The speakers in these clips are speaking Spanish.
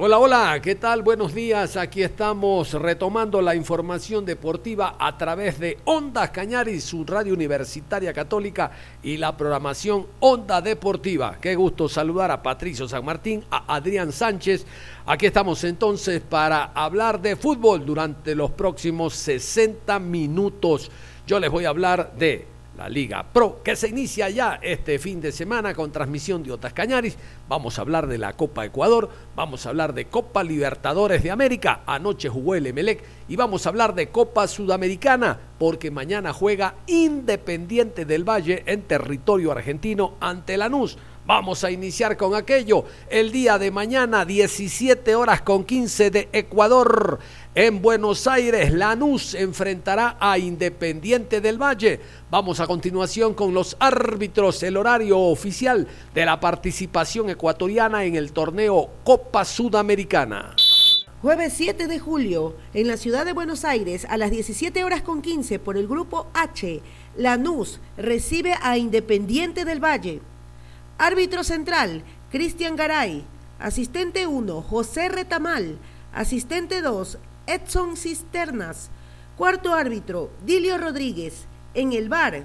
Hola, hola, ¿qué tal? Buenos días. Aquí estamos retomando la información deportiva a través de Ondas Cañaris, su radio universitaria católica y la programación Onda Deportiva. Qué gusto saludar a Patricio San Martín, a Adrián Sánchez. Aquí estamos entonces para hablar de fútbol durante los próximos 60 minutos. Yo les voy a hablar de la Liga Pro, que se inicia ya este fin de semana con transmisión de Otas Cañaris. Vamos a hablar de la Copa Ecuador, vamos a hablar de Copa Libertadores de América, anoche jugó el Emelec, y vamos a hablar de Copa Sudamericana, porque mañana juega Independiente del Valle en territorio argentino ante Lanús. Vamos a iniciar con aquello. El día de mañana, 17 horas con 15 de Ecuador. En Buenos Aires, Lanús enfrentará a Independiente del Valle. Vamos a continuación con los árbitros, el horario oficial de la participación ecuatoriana en el torneo Copa Sudamericana. Jueves 7 de julio, en la ciudad de Buenos Aires, a las 17 horas con 15, por el grupo H, Lanús recibe a Independiente del Valle. Árbitro central, Cristian Garay. Asistente 1, José Retamal. Asistente 2, Edson Cisternas. Cuarto árbitro, Dilio Rodríguez. En el bar,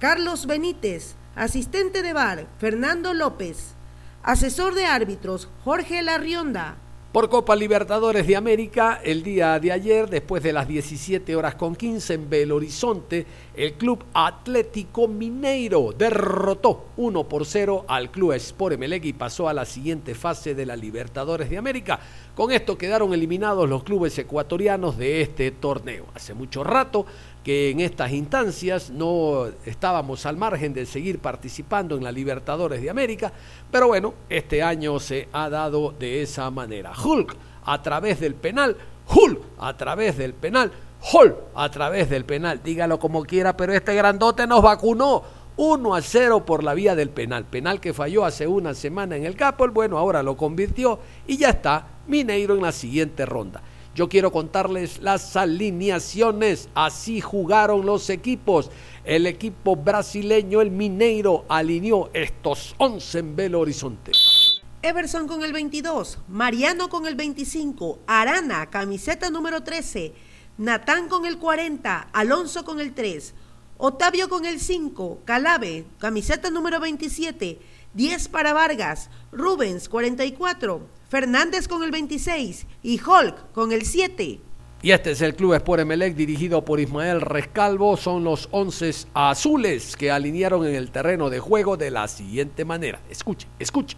Carlos Benítez. Asistente de bar, Fernando López. Asesor de árbitros, Jorge Larrionda. Por Copa Libertadores de América, el día de ayer, después de las 17 horas con 15 en Belo Horizonte, el Club Atlético Mineiro derrotó 1 por 0 al Club Sport Emelec y pasó a la siguiente fase de la Libertadores de América. Con esto quedaron eliminados los clubes ecuatorianos de este torneo. Hace mucho rato que en estas instancias no estábamos al margen de seguir participando en la Libertadores de América, pero bueno, este año se ha dado de esa manera. Hulk a través del penal, Hulk a través del penal, Hulk a través del penal, dígalo como quiera, pero este grandote nos vacunó. 1 a 0 por la vía del penal. Penal que falló hace una semana en el Capol, bueno, ahora lo convirtió y ya está Mineiro en la siguiente ronda. Yo quiero contarles las alineaciones. Así jugaron los equipos. El equipo brasileño, el Mineiro, alineó estos 11 en Belo Horizonte. Everson con el 22, Mariano con el 25, Arana, camiseta número 13, Natán con el 40, Alonso con el 3, Otavio con el 5, Calave, camiseta número 27, 10 para Vargas, Rubens 44, Fernández con el 26 y Hulk con el 7. Y este es el Club Sport Emelec dirigido por Ismael Rescalvo. Son los 11 azules que alinearon en el terreno de juego de la siguiente manera. Escuche, escuche.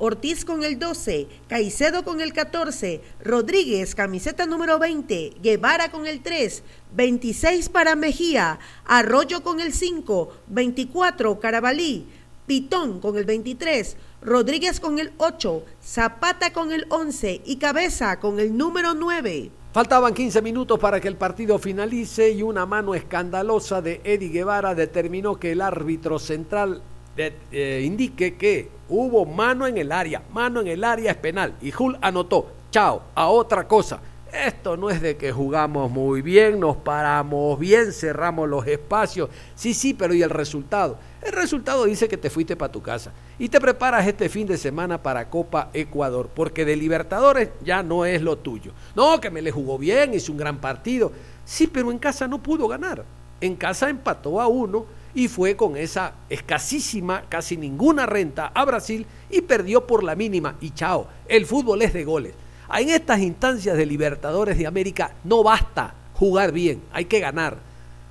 Ortiz con el 12, Caicedo con el 14, Rodríguez, camiseta número 20, Guevara con el 3, 26 para Mejía, Arroyo con el 5, 24 Carabalí, Pitón con el 23, Rodríguez con el 8, Zapata con el 11 y Cabeza con el número 9. Faltaban 15 minutos para que el partido finalice y una mano escandalosa de Eddie Guevara determinó que el árbitro central eh, indique que hubo mano en el área. Mano en el área es penal. Y Jul anotó. Chao, a otra cosa. Esto no es de que jugamos muy bien, nos paramos bien, cerramos los espacios. Sí, sí, pero ¿y el resultado? El resultado dice que te fuiste para tu casa y te preparas este fin de semana para Copa Ecuador, porque de Libertadores ya no es lo tuyo. No, que me le jugó bien, hizo un gran partido. Sí, pero en casa no pudo ganar. En casa empató a uno y fue con esa escasísima, casi ninguna renta a Brasil y perdió por la mínima. Y chao, el fútbol es de goles. En estas instancias de Libertadores de América no basta jugar bien, hay que ganar.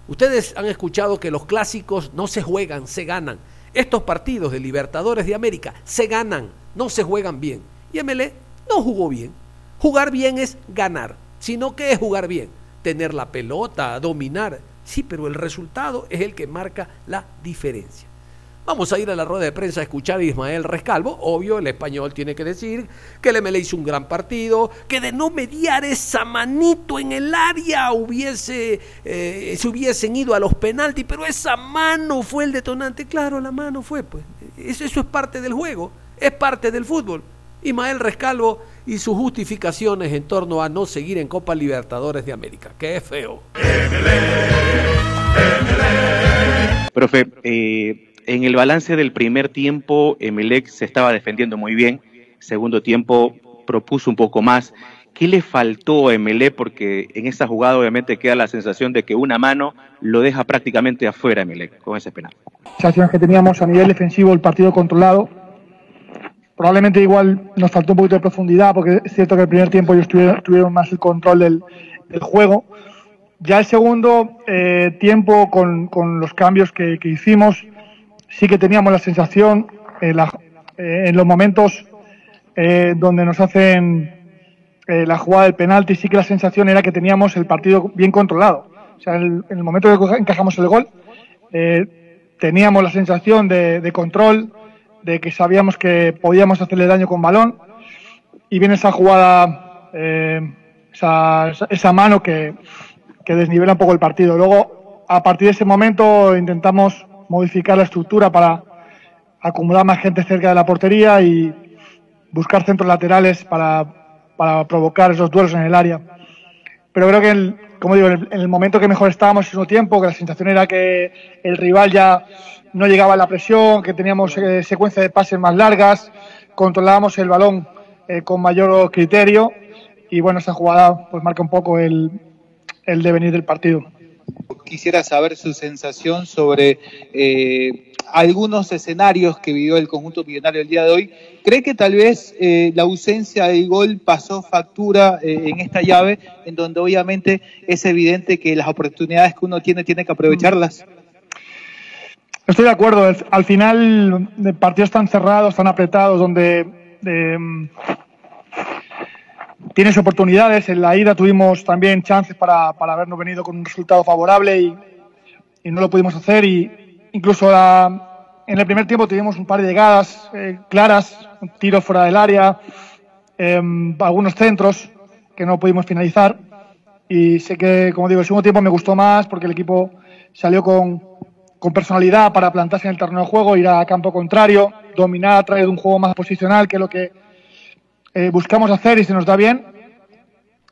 Ustedes han escuchado que los clásicos no se juegan, se ganan. Estos partidos de Libertadores de América se ganan, no se juegan bien. Y MLE no jugó bien. Jugar bien es ganar. Sino que es jugar bien. Tener la pelota, dominar. Sí, pero el resultado es el que marca la diferencia. Vamos a ir a la rueda de prensa a escuchar a Ismael Rescalvo. Obvio, el español tiene que decir que el MLE hizo un gran partido, que de no mediar esa manito en el área hubiese, eh, se hubiesen ido a los penaltis, pero esa mano fue el detonante. Claro, la mano fue, pues. Eso, eso es parte del juego, es parte del fútbol. Ismael Rescalvo y sus justificaciones en torno a no seguir en Copa Libertadores de América. Que es feo. Profe, eh, en el balance del primer tiempo, Emelec se estaba defendiendo muy bien. Segundo tiempo propuso un poco más. ¿Qué le faltó a Emelec? Porque en esa jugada obviamente queda la sensación de que una mano lo deja prácticamente afuera Emelec con ese penal. Sensaciones que teníamos a nivel defensivo, el partido controlado. Probablemente igual nos faltó un poquito de profundidad, porque es cierto que el primer tiempo ellos tuvieron, más el control del, juego. Ya el segundo eh, tiempo, con, los cambios que hicimos, sí que teníamos la sensación eh, en los momentos eh, donde nos hacen eh, la jugada del penalti, sí que la sensación era que teníamos el partido bien controlado. O sea, en el, momento que encajamos el gol, teníamos la sensación de, control, de que sabíamos que podíamos hacerle daño con balón, y viene esa jugada, esa, esa, mano que, que desnivela un poco el partido. Luego, a partir de ese momento, intentamos modificar la estructura para acumular más gente cerca de la portería y buscar centros laterales para, para provocar esos duelos en el área. Pero creo que, como digo, en el, momento que mejor estábamos en un tiempo, que la sensación era que el rival ya no llegaba a la presión, que teníamos eh, secuencia de pases más largas, controlábamos el balón eh, con mayor criterio y bueno, esa jugada pues marca un poco el, el devenir del partido. Quisiera saber su sensación sobre eh, algunos escenarios que vivió el conjunto millonario el día de hoy. ¿Cree que tal vez eh, la ausencia del gol pasó factura eh, en esta llave, en donde obviamente es evidente que las oportunidades que uno tiene tiene que aprovecharlas? Estoy de acuerdo. Al final, partidos tan cerrados, tan apretados, donde tienes oportunidades. En la ida tuvimos también chances para, para habernos venido con un resultado favorable y, no lo pudimos hacer. Y incluso en el primer tiempo tuvimos un par de llegadas eh, claras, tiros fuera del área, em, algunos centros que no pudimos finalizar. Y sé que, como digo, el segundo tiempo me gustó más porque el equipo salió con, con personalidad para plantarse en el terreno de juego, ir a campo contrario, dominar a través de un juego más posicional, que es lo que eh, buscamos hacer y se nos da bien.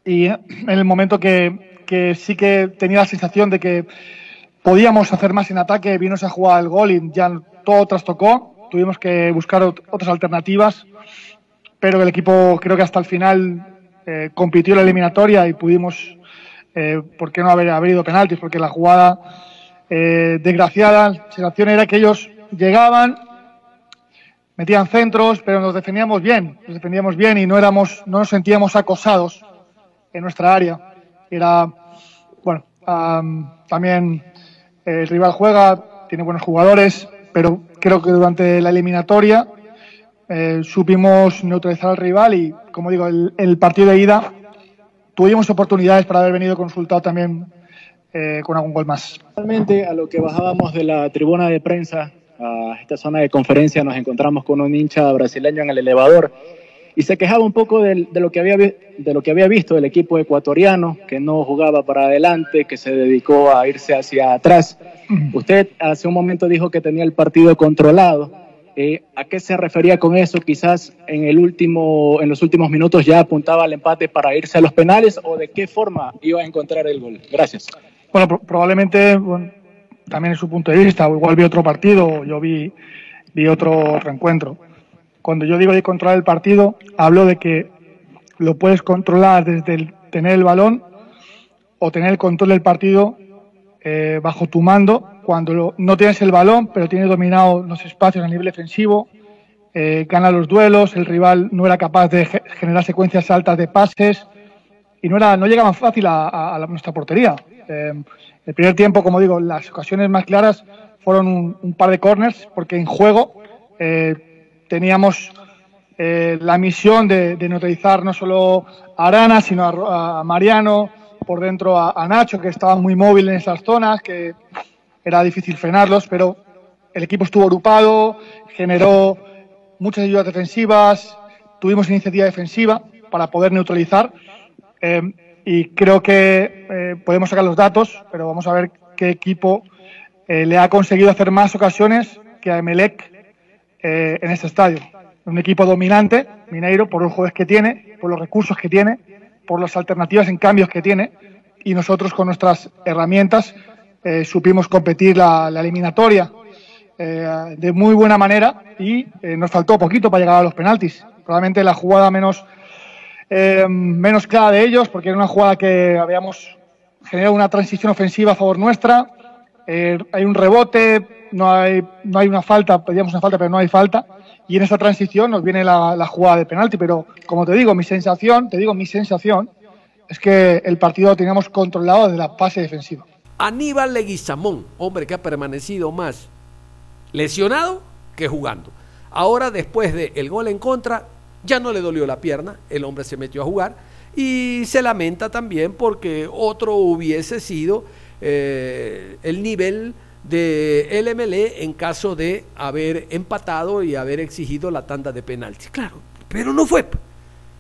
Y en el momento que, que, sí que tenía la sensación de que podíamos hacer más en ataque, vino esa jugada del gol y ya todo trastocó. Tuvimos que buscar otras alternativas, pero el equipo creo que hasta el final eh, compitió la eliminatoria y pudimos, eh, ¿por qué no haber, haber ido penaltis? Porque la jugada eh, desgraciada, la sensación era que ellos llegaban, metían centros, pero nos defendíamos bien, nos defendíamos bien y no éramos, no nos sentíamos acosados en nuestra área. Era, bueno, también el rival juega, tiene buenos jugadores, pero creo que durante la eliminatoria eh, supimos neutralizar al rival y, como digo, el, partido de ida tuvimos oportunidades para haber venido consultado también eh, con algún gol más. Realmente a lo que bajábamos de la tribuna de prensa a esta zona de conferencia nos encontramos con un hincha brasileño en el elevador y se quejaba un poco de, lo que había, de lo que había visto del equipo ecuatoriano, que no jugaba para adelante, que se dedicó a irse hacia atrás. Usted hace un momento dijo que tenía el partido controlado. Eh, ¿A qué se refería con eso? Quizás en, el último, en los últimos minutos ya apuntaba al empate para irse a los penales o de qué forma iba a encontrar el gol. Gracias. Bueno, probablemente también en su punto de vista, igual vi otro partido, yo vi, vi otro, reencuentro. Cuando yo digo de controlar el partido, hablo de que lo puedes controlar desde tener el balón o tener el control del partido eh, bajo tu mando cuando no tienes el balón, pero tienes dominado los espacios a nivel defensivo, eh, gana los duelos, el rival no era capaz de generar secuencias altas de pases y no, era, no llegaban fácil a, nuestra portería. Eh, el primer tiempo, como digo, las ocasiones más claras fueron un, par de corners, porque en juego eh, teníamos eh, la misión de, neutralizar no solo a Arana, sino a, Mariano, por dentro a, Nacho, que estaba muy móvil en esas zonas, que era difícil frenarlos, pero el equipo estuvo agrupado, generó muchas ayudas defensivas, tuvimos iniciativa defensiva para poder neutralizar. Eh, y creo que eh, podemos sacar los datos, pero vamos a ver qué equipo le ha conseguido hacer más ocasiones que a Emelec en este estadio un equipo dominante, Mineiro, por los jugadores que tiene, por los recursos que tiene, por las alternativas en cambios que tiene, y nosotros con nuestras herramientas eh, supimos competir la, eliminatoria eh, de muy buena manera y eh, nos faltó poquito para llegar a los penaltis. Probablemente la jugada menos, menos clara de ellos, porque era una jugada que habíamos generado una transición ofensiva a favor nuestra. hay un rebote, no hay, no hay una falta, pedíamos una falta, pero no hay falta y en esa transición nos viene la, jugada de penalti. Pero como te digo, mi sensación, te digo, mi sensación es que el partido lo teníamos controlado desde la fase defensiva. Aníbal Leguizamón, hombre que ha permanecido más lesionado que jugando. Ahora, después del gol en contra, ya no le dolió la pierna, el hombre se metió a jugar y se lamenta también porque otro hubiese sido eh, el nivel de LML en caso de haber empatado y haber exigido la tanda de penaltis. Claro, pero no fue.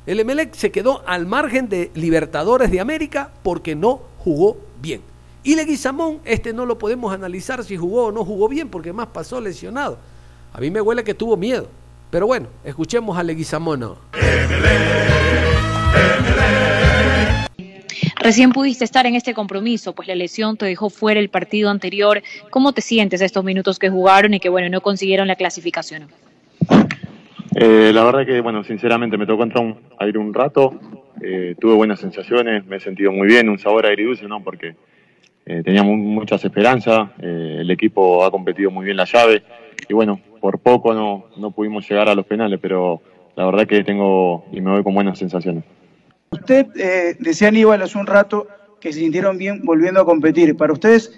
El se quedó al margen de Libertadores de América porque no jugó bien. Y Leguizamón, este no lo podemos analizar si jugó o no jugó bien porque más pasó lesionado. A mí me huele que tuvo miedo. Pero bueno, escuchemos a Leguizamón. ¿no? Recién pudiste estar en este compromiso, pues la lesión te dejó fuera el partido anterior. ¿Cómo te sientes estos minutos que jugaron y que, bueno, no consiguieron la clasificación? Eh, la verdad que, bueno, sinceramente me tocó entrar un, a ir un rato, eh, tuve buenas sensaciones, me he sentido muy bien, un sabor agridulce, ¿no? Porque eh, teníamos muchas esperanzas, el equipo ha competido muy bien la llave y, bueno, por poco no, no pudimos llegar a los penales, pero la verdad que tengo y me voy con buenas sensaciones. Usted eh, decía Aníbal hace un rato que se sintieron bien volviendo a competir. Para ustedes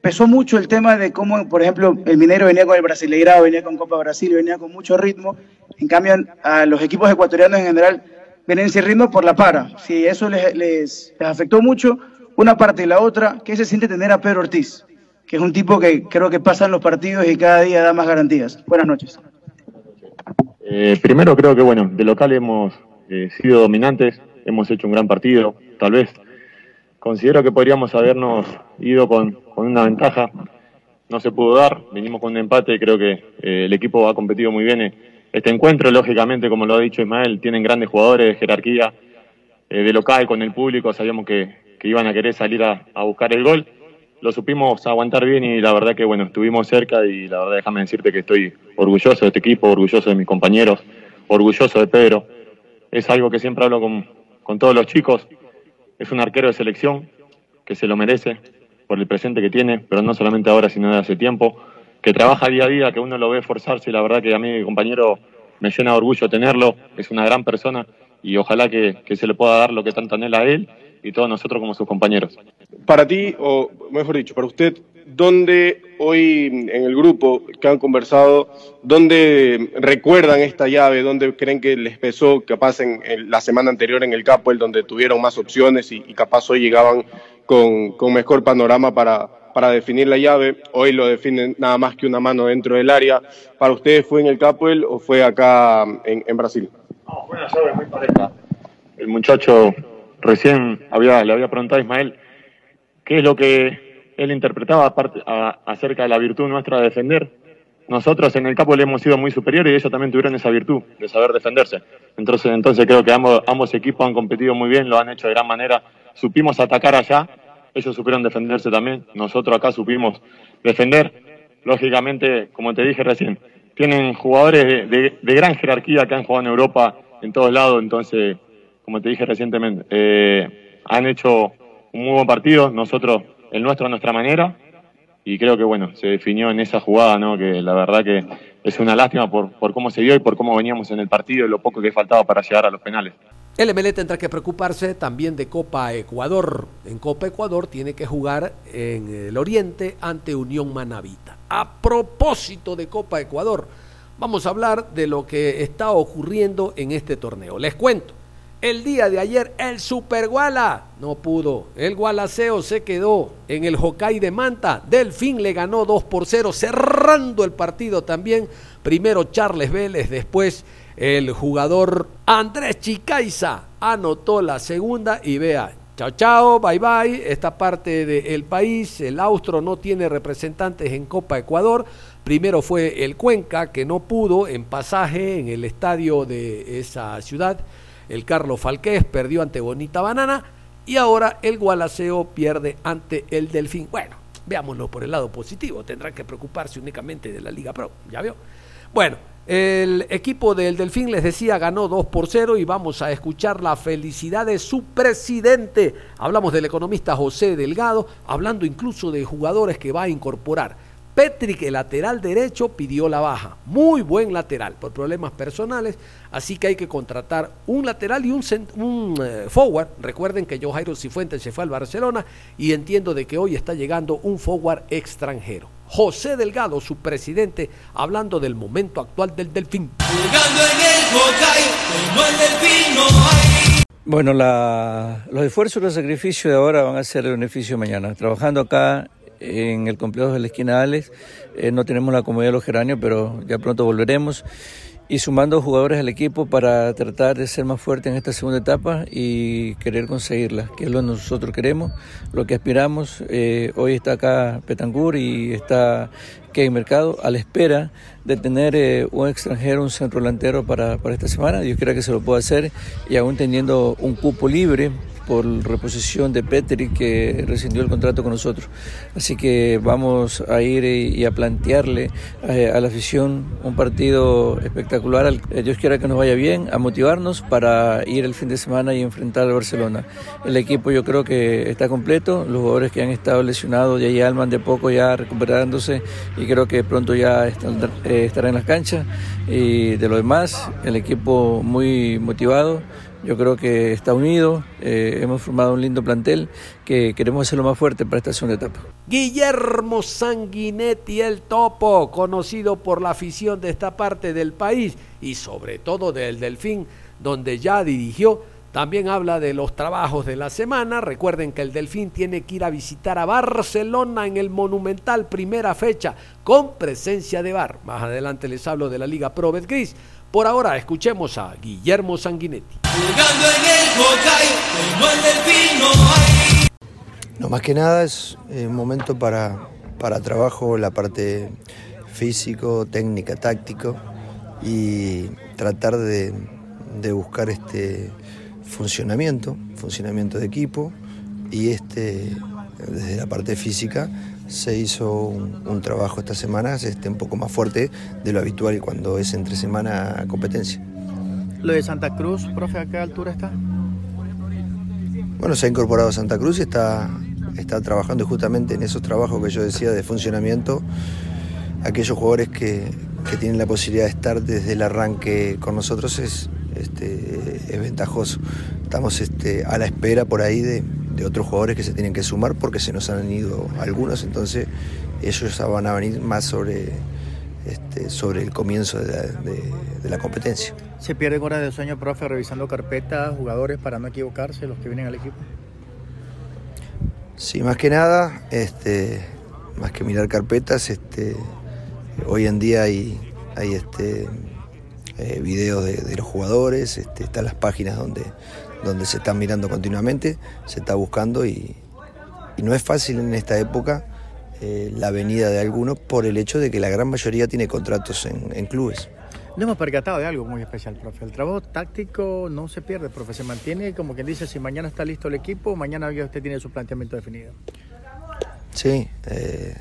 pesó mucho el tema de cómo, por ejemplo, el minero venía con el Brasileirado, venía con Copa Brasil, venía con mucho ritmo. En cambio, a los equipos ecuatorianos en general vienen sin ritmo por la para. Si eso les, les, afectó mucho, una parte y la otra, ¿qué se siente tener a Pedro Ortiz? Que es un tipo que creo que pasa en los partidos y cada día da más garantías. Buenas noches. Eh, primero creo que, bueno, de local hemos eh, sido dominantes, hemos hecho un gran partido, tal vez. Considero que podríamos habernos ido con, una ventaja, no se pudo dar, vinimos con un empate, creo que eh, el equipo ha competido muy bien este encuentro, lógicamente, como lo ha dicho Ismael, tienen grandes jugadores de jerarquía, eh, de local con el público, sabíamos que, iban a querer salir a, buscar el gol, lo supimos aguantar bien y la verdad que bueno, estuvimos cerca y la verdad déjame decirte que estoy orgulloso de este equipo, orgulloso de mis compañeros, orgulloso de Pedro. Es algo que siempre hablo con, con todos los chicos. Es un arquero de selección que se lo merece por el presente que tiene, pero no solamente ahora, sino de hace tiempo, que trabaja día a día, que uno lo ve esforzarse y la verdad que a mí, mi compañero, me llena de orgullo tenerlo, es una gran persona y ojalá que, que se le pueda dar lo que tanto anhela a él y todos nosotros como sus compañeros. Para ti, o mejor dicho, para usted, ¿dónde hoy en el grupo que han conversado, dónde recuerdan esta llave, dónde creen que les pesó capaz en, la semana anterior en el Capo, el donde tuvieron más opciones y, capaz hoy llegaban con, mejor panorama para, para definir la llave? Hoy lo definen nada más que una mano dentro del área. ¿Para ustedes fue en el Capoel o fue acá en, Brasil? No, fue una llave muy pareja. El muchacho recién había, le había preguntado a Ismael qué es lo que él interpretaba aparte, acerca de la virtud nuestra de defender. Nosotros en el campo le hemos sido muy superiores y ellos también tuvieron esa virtud de saber defenderse. Entonces, entonces creo que ambos, ambos equipos han competido muy bien, lo han hecho de gran manera. Supimos atacar allá, ellos supieron defenderse también. Nosotros acá supimos defender. Lógicamente, como te dije recién, tienen jugadores de, de gran jerarquía que han jugado en Europa en todos lados, entonces como te dije recientemente, eh, han hecho un muy buen partido, nosotros el nuestro a nuestra manera, y creo que bueno, se definió en esa jugada, ¿no? que la verdad que es una lástima por, por cómo se dio y por cómo veníamos en el partido y lo poco que faltaba para llegar a los penales. El MLE tendrá que preocuparse también de Copa Ecuador. En Copa Ecuador tiene que jugar en el Oriente ante Unión Manavita. A propósito de Copa Ecuador, vamos a hablar de lo que está ocurriendo en este torneo. Les cuento. El día de ayer el Super Guala no pudo. El Gualaceo se quedó en el Hokkaido de Manta. Delfín le ganó 2 por 0, cerrando el partido también. Primero Charles Vélez, después el jugador Andrés Chicaiza anotó la segunda y vea, chao chao, bye bye, esta parte del país, el Austro no tiene representantes en Copa Ecuador. Primero fue el Cuenca, que no pudo en pasaje en el estadio de esa ciudad. El Carlos Falqués perdió ante Bonita Banana y ahora el Gualaceo pierde ante el Delfín. Bueno, veámoslo por el lado positivo, tendrán que preocuparse únicamente de la Liga Pro, ¿ya vio? Bueno, el equipo del Delfín, les decía, ganó 2 por 0 y vamos a escuchar la felicidad de su presidente. Hablamos del economista José Delgado, hablando incluso de jugadores que va a incorporar. Petrick, el lateral derecho, pidió la baja. Muy buen lateral por problemas personales, así que hay que contratar un lateral y un, un eh, forward. Recuerden que Joe Cifuentes se fue al Barcelona y entiendo de que hoy está llegando un forward extranjero. José Delgado, su presidente, hablando del momento actual del Delfín. Bueno, los esfuerzos y los sacrificios de ahora van a ser el beneficio mañana. Trabajando acá en el complejo de la esquina Alex, eh, no tenemos la comodidad de los geranios, pero ya pronto volveremos y sumando jugadores al equipo para tratar de ser más fuerte en esta segunda etapa y querer conseguirla, que es lo que nosotros queremos, lo que aspiramos. Eh, hoy está acá Petangur y está que Mercado a la espera de tener eh, un extranjero, un centro delantero para, para esta semana. Dios quiera que se lo pueda hacer y aún teniendo un cupo libre por reposición de Petri que rescindió el contrato con nosotros. Así que vamos a ir y a plantearle eh, a la afición un partido espectacular. Eh, Dios quiera que nos vaya bien, a motivarnos para ir el fin de semana y enfrentar al Barcelona. El equipo yo creo que está completo, los jugadores que han estado lesionados ya ya alman de poco ya recuperándose y creo que pronto ya eh, estarán en las canchas y de lo demás el equipo muy motivado yo creo que está unido, eh, hemos formado un lindo plantel que queremos hacerlo más fuerte para esta segunda etapa. Guillermo Sanguinetti, el topo, conocido por la afición de esta parte del país y sobre todo del Delfín, donde ya dirigió. También habla de los trabajos de la semana. Recuerden que el Delfín tiene que ir a visitar a Barcelona en el Monumental primera fecha con presencia de Bar. Más adelante les hablo de la Liga Pro Gris. Por ahora escuchemos a Guillermo Sanguinetti. No, más que nada es eh, un momento para, para trabajo, la parte físico, técnica, táctico y tratar de, de buscar este funcionamiento, funcionamiento de equipo y este desde la parte física se hizo un, trabajo estas semanas este, un poco más fuerte de lo habitual cuando es entre semana competencia. ¿Lo de Santa Cruz, profe, a qué altura está? Bueno, se ha incorporado a Santa Cruz y está, está trabajando justamente en esos trabajos que yo decía de funcionamiento, aquellos jugadores que, que tienen la posibilidad de estar desde el arranque con nosotros es, este, es ventajoso. Estamos este, a la espera por ahí de, de otros jugadores que se tienen que sumar porque se nos han ido algunos, entonces ellos van a venir más sobre, este, sobre el comienzo de la, competencia. ¿Se pierden horas de sueño, profe, revisando carpetas, jugadores para no equivocarse, los que vienen al equipo? Sí, más que nada, este, más que mirar carpetas, este, hoy en día hay, hay este, eh, videos de, de, los jugadores, este, están las páginas donde, donde se está mirando continuamente, se está buscando y, no es fácil en esta época eh, la venida de algunos por el hecho de que la gran mayoría tiene contratos en, clubes. No hemos percatado de algo muy especial, profe. El trabajo táctico no se pierde, profe. Se mantiene como quien dice, si mañana está listo el equipo, mañana usted tiene su planteamiento definido. Sí, eh,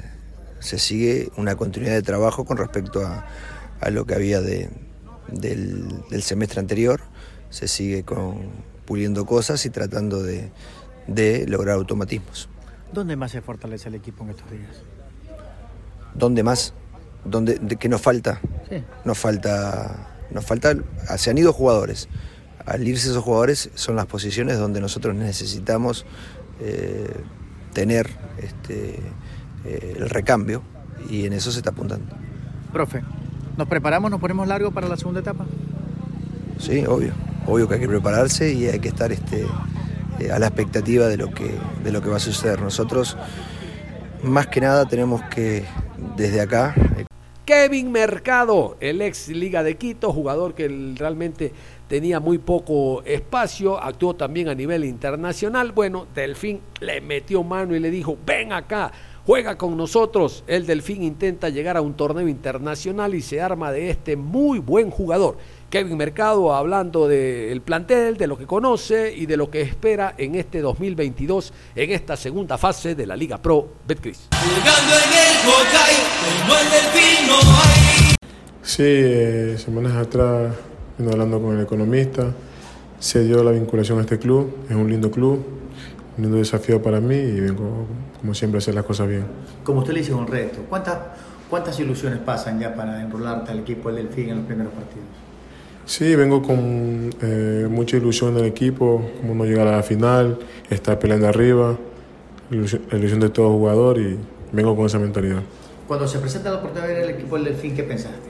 se sigue una continuidad de trabajo con respecto a, lo que había de, del semestre anterior. Se sigue con, puliendo cosas y tratando de, lograr automatismos. ¿Dónde más se fortalece el equipo en estos días? ¿Dónde más? ¿Dónde, de, ¿Qué nos falta? Nos falta, nos falta, se han ido jugadores, al irse esos jugadores son las posiciones donde nosotros necesitamos eh, tener este, eh, el recambio y en eso se está apuntando. Profe, ¿nos preparamos, nos ponemos largo para la segunda etapa? Sí, obvio. Obvio que hay que prepararse y hay que estar este, eh, a la expectativa de lo, que, de lo que va a suceder. Nosotros, más que nada, tenemos que, desde acá, Kevin Mercado, el ex Liga de Quito, jugador que realmente tenía muy poco espacio, actuó también a nivel internacional. Bueno, Delfín le metió mano y le dijo, ven acá, juega con nosotros. El Delfín intenta llegar a un torneo internacional y se arma de este muy buen jugador. Kevin Mercado hablando del plantel, de lo que conoce y de lo que espera en este 2022, en esta segunda fase de la Liga Pro Betcris. Sí, eh, semanas atrás vino hablando con el economista, se dio la vinculación a este club, es un lindo club, un lindo desafío para mí y vengo como siempre hacer las cosas bien. Como usted le dice, un reto. ¿Cuántas, ¿Cuántas ilusiones pasan ya para enrolarte al equipo del Delfín en los primeros partidos? Sí, vengo con eh, mucha ilusión del equipo, como no llegar a la final, estar peleando arriba, ilusión, la ilusión de todo jugador y vengo con esa mentalidad. Cuando se presenta la oportunidad de ver el equipo del Delfín, ¿qué pensaste?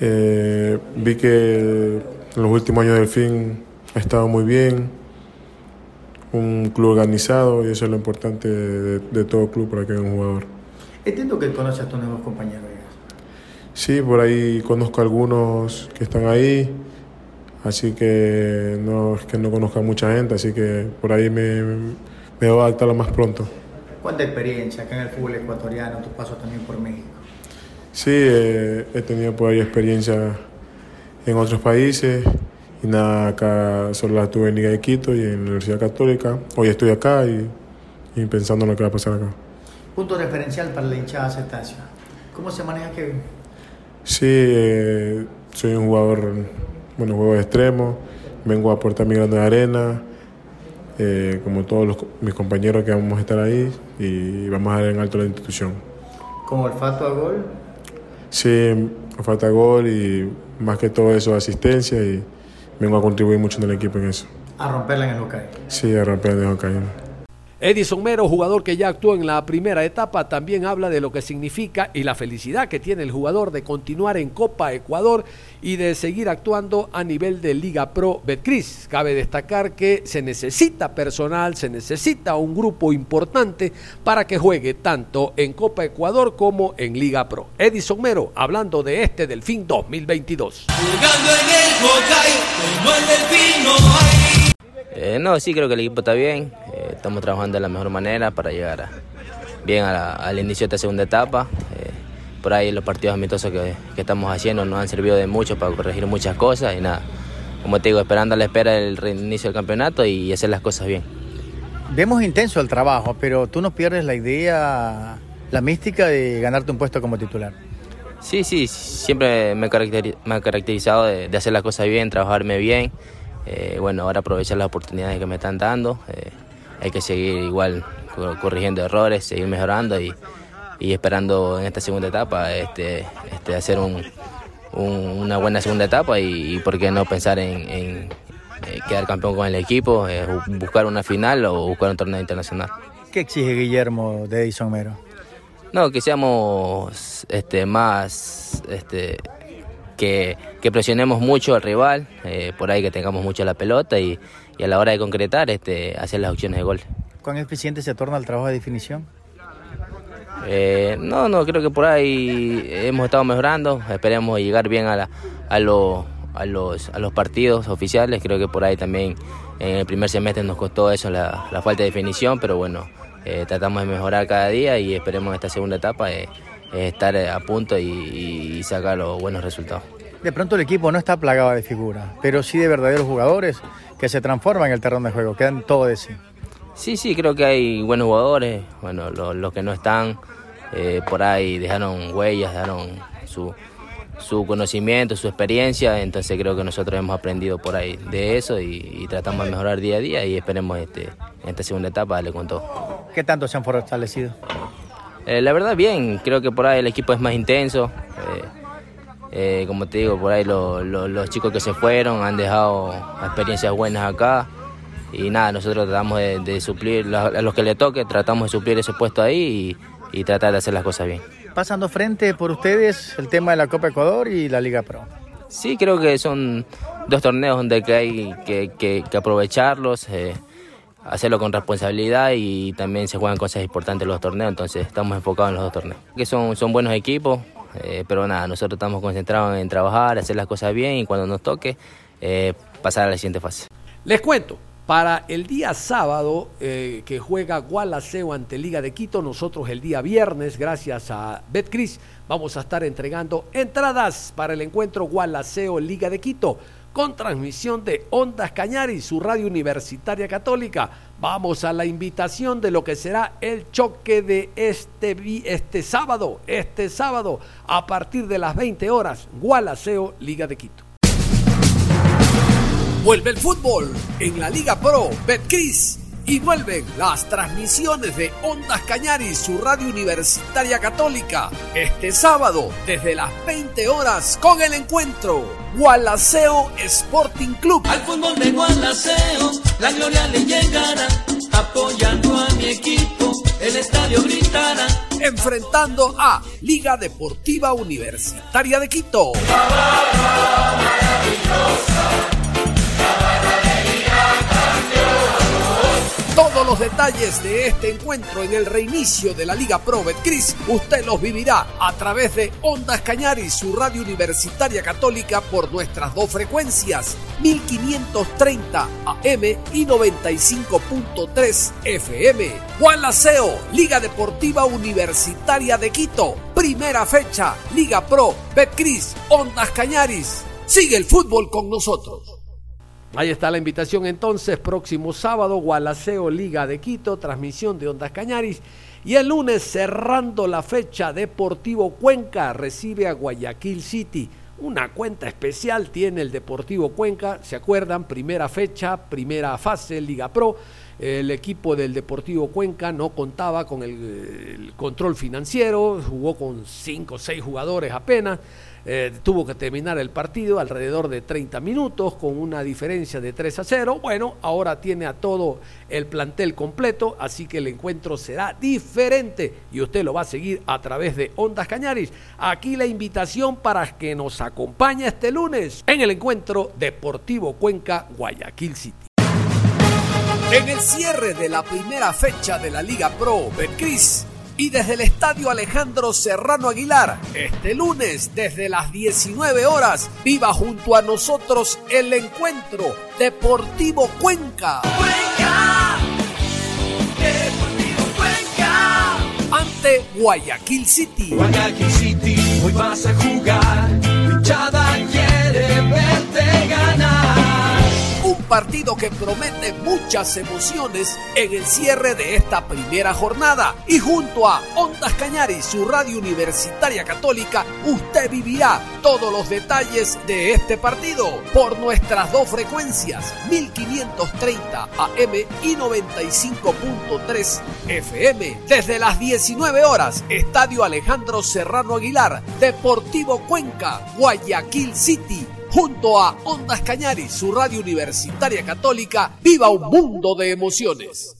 Eh, vi que en los últimos años del Delfín ha estado muy bien, un club organizado y eso es lo importante de, de todo club para que haya un jugador. Entiendo que conoces a tus nuevos compañeros. Sí, por ahí conozco a algunos que están ahí, así que no es que no conozca a mucha gente, así que por ahí me, me voy a adaptar lo más pronto. ¿Cuánta experiencia acá en el fútbol ecuatoriano, tu paso también por México? Sí, eh, he tenido por ahí experiencia en otros países y nada, acá solo la tuve en Liga de Quito y en la Universidad Católica. Hoy estoy acá y, y pensando en lo que va a pasar acá. Punto referencial para la hinchada cetácea. ¿Cómo se maneja Kevin? Sí, eh, soy un jugador, bueno, juego de extremo, vengo a aportar mi grano de arena, eh, como todos los, mis compañeros que vamos a estar ahí y vamos a dar en alto la institución. ¿Como olfato a gol? Sí, olfato a gol y más que todo eso asistencia y vengo a contribuir mucho en el equipo en eso. A romperla en el Hokkaido. Sí, a romperla en el Hokkaido. Edison Mero, jugador que ya actuó en la primera etapa, también habla de lo que significa y la felicidad que tiene el jugador de continuar en Copa Ecuador y de seguir actuando a nivel de Liga Pro Betcris. Cabe destacar que se necesita personal, se necesita un grupo importante para que juegue tanto en Copa Ecuador como en Liga Pro. Edison Mero, hablando de este Delfín 2022. Eh, no, sí creo que el equipo está bien. Eh, estamos trabajando de la mejor manera para llegar a, bien a la, al inicio de esta segunda etapa. Eh, por ahí los partidos amistosos que, que, estamos haciendo nos han servido de mucho para corregir muchas cosas y nada. Como te digo, esperando a la espera del reinicio del campeonato y hacer las cosas bien. Vemos intenso el trabajo, pero tú no pierdes la idea, la mística de ganarte un puesto como titular. Sí, sí, siempre me he caracterizado de, de hacer las cosas bien, trabajarme bien. Eh, bueno, ahora aprovechar las oportunidades que me están dando. Eh, hay que seguir igual corrigiendo errores, seguir mejorando y, y esperando en esta segunda etapa este, este, hacer un, un, una buena segunda etapa y, y, por qué no pensar en, en eh, quedar campeón con el equipo, buscar una final o buscar un torneo internacional. ¿Qué exige Guillermo de Edison Mero? No, que seamos este, más este, que, que, presionemos mucho al rival, eh, por ahí que tengamos mucho la pelota y, y, a la hora de concretar este, hacer las opciones de gol. ¿Cuán eficiente se torna el trabajo de definición? Eh, no, no, creo que por ahí hemos estado mejorando, esperemos llegar bien a, la, a, lo, a, los, a los partidos oficiales, creo que por ahí también en el primer semestre nos costó eso, la, la falta de definición, pero bueno, eh, tratamos de mejorar cada día y esperemos en esta segunda etapa eh, estar a punto y, y, sacar los buenos resultados. De pronto el equipo no está plagado de figuras, pero sí de verdaderos jugadores que se transforman en el terreno de juego, que dan todo de sí. Sí, sí, creo que hay buenos jugadores, bueno, los, los que no están eh, por ahí dejaron huellas, dejaron su, su, conocimiento, su experiencia, entonces creo que nosotros hemos aprendido por ahí de eso y, y tratamos de mejorar día a día y esperemos este, en esta segunda etapa darle con todo. ¿Qué tanto se han fortalecido? Eh, la verdad bien, creo que por ahí el equipo es más intenso, eh, Eh, como te digo, por ahí los chicos que se fueron han dejado experiencias buenas acá. Y nada, nosotros tratamos de, suplir, a los que le toque, tratamos de suplir ese puesto ahí y, tratar de hacer las cosas bien. Pasando frente por ustedes el tema de la Copa Ecuador y la Liga Pro. Sí, creo que son dos torneos donde hay que, aprovecharlos, eh, hacerlo con responsabilidad y también se juegan cosas importantes en los torneos, entonces estamos enfocados en los dos torneos. Que son, son buenos equipos, eh, pero nada, nosotros estamos concentrados en trabajar, hacer las cosas bien y cuando nos toque eh, pasar a la siguiente fase. Les cuento, para el día sábado eh, que juega Gualaceo ante Liga de Quito, nosotros el día viernes, gracias a Betcris, vamos a estar entregando entradas para el encuentro Gualaceo Liga de Quito con transmisión de Ondas Cañari, su radio universitaria católica. Vamos a la invitación de lo que será el choque de este, este sábado, este sábado, a partir de las 20 horas, Gualaceo, Liga de Quito. Vuelve el fútbol en la Liga Pro, Betcris y vuelven las transmisiones de Ondas Cañari, su radio universitaria católica, este sábado desde las 20 horas con el encuentro Gualaceo Sporting Club. Al fútbol de Gualaceo, la gloria le llegará, apoyando a mi equipo, el estadio gritará. Enfrentando a Liga Deportiva Universitaria de Quito. Todos detalles de este encuentro en el reinicio de la Liga Pro Betcris, usted los vivirá a través de Ondas Cañaris, su radio universitaria católica por nuestras dos frecuencias, 1530 AM y 95.3 FM. Juan Laceo, Liga Deportiva Universitaria de Quito, primera fecha, Liga Pro Betcris, Ondas Cañaris. Sigue el fútbol con nosotros. Ahí está la invitación entonces, próximo sábado, Gualaceo Liga de Quito, transmisión de Ondas Cañaris. Y el lunes, cerrando la fecha, Deportivo Cuenca recibe a Guayaquil City. Una cuenta especial tiene el Deportivo Cuenca, ¿se acuerdan? Primera fecha, primera fase, Liga Pro. El equipo del Deportivo Cuenca no contaba con el, el control financiero, jugó con cinco o seis jugadores apenas. Eh, tuvo que terminar el partido alrededor de 30 minutos con una diferencia de 3 a 0. Bueno, ahora tiene a todo el plantel completo, así que el encuentro será diferente y usted lo va a seguir a través de Ondas Cañaris. Aquí la invitación para que nos acompañe este lunes en el encuentro Deportivo Cuenca Guayaquil City. En el cierre de la primera fecha de la Liga Pro, Betcris y desde el Estadio Alejandro Serrano Aguilar, este lunes desde las 19 horas, viva junto a nosotros el encuentro Deportivo Cuenca. Cuenca, Deportivo Cuenca. Ante Guayaquil City. Guayaquil City, hoy vas a jugar, hinchada quiere verte ganar partido que promete muchas emociones en el cierre de esta primera jornada. Y junto a Ondas Cañaris, su radio universitaria católica, usted vivirá todos los detalles de este partido por nuestras dos frecuencias, 1530 AM y 95.3 FM. Desde las 19 horas, Estadio Alejandro Serrano Aguilar, Deportivo Cuenca, Guayaquil City junto a Ondas Cañaris, su radio universitaria católica, viva un mundo de emociones.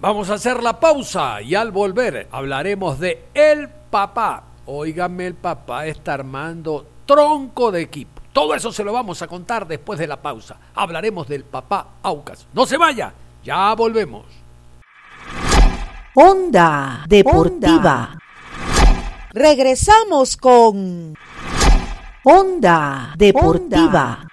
Vamos a hacer la pausa y al volver hablaremos de el papá. Óigame, el papá está armando tronco de equipo. Todo eso se lo vamos a contar después de la pausa. Hablaremos del papá Aucas. No se vaya, ya volvemos. Onda Deportiva. Regresamos con Onda Deportiva.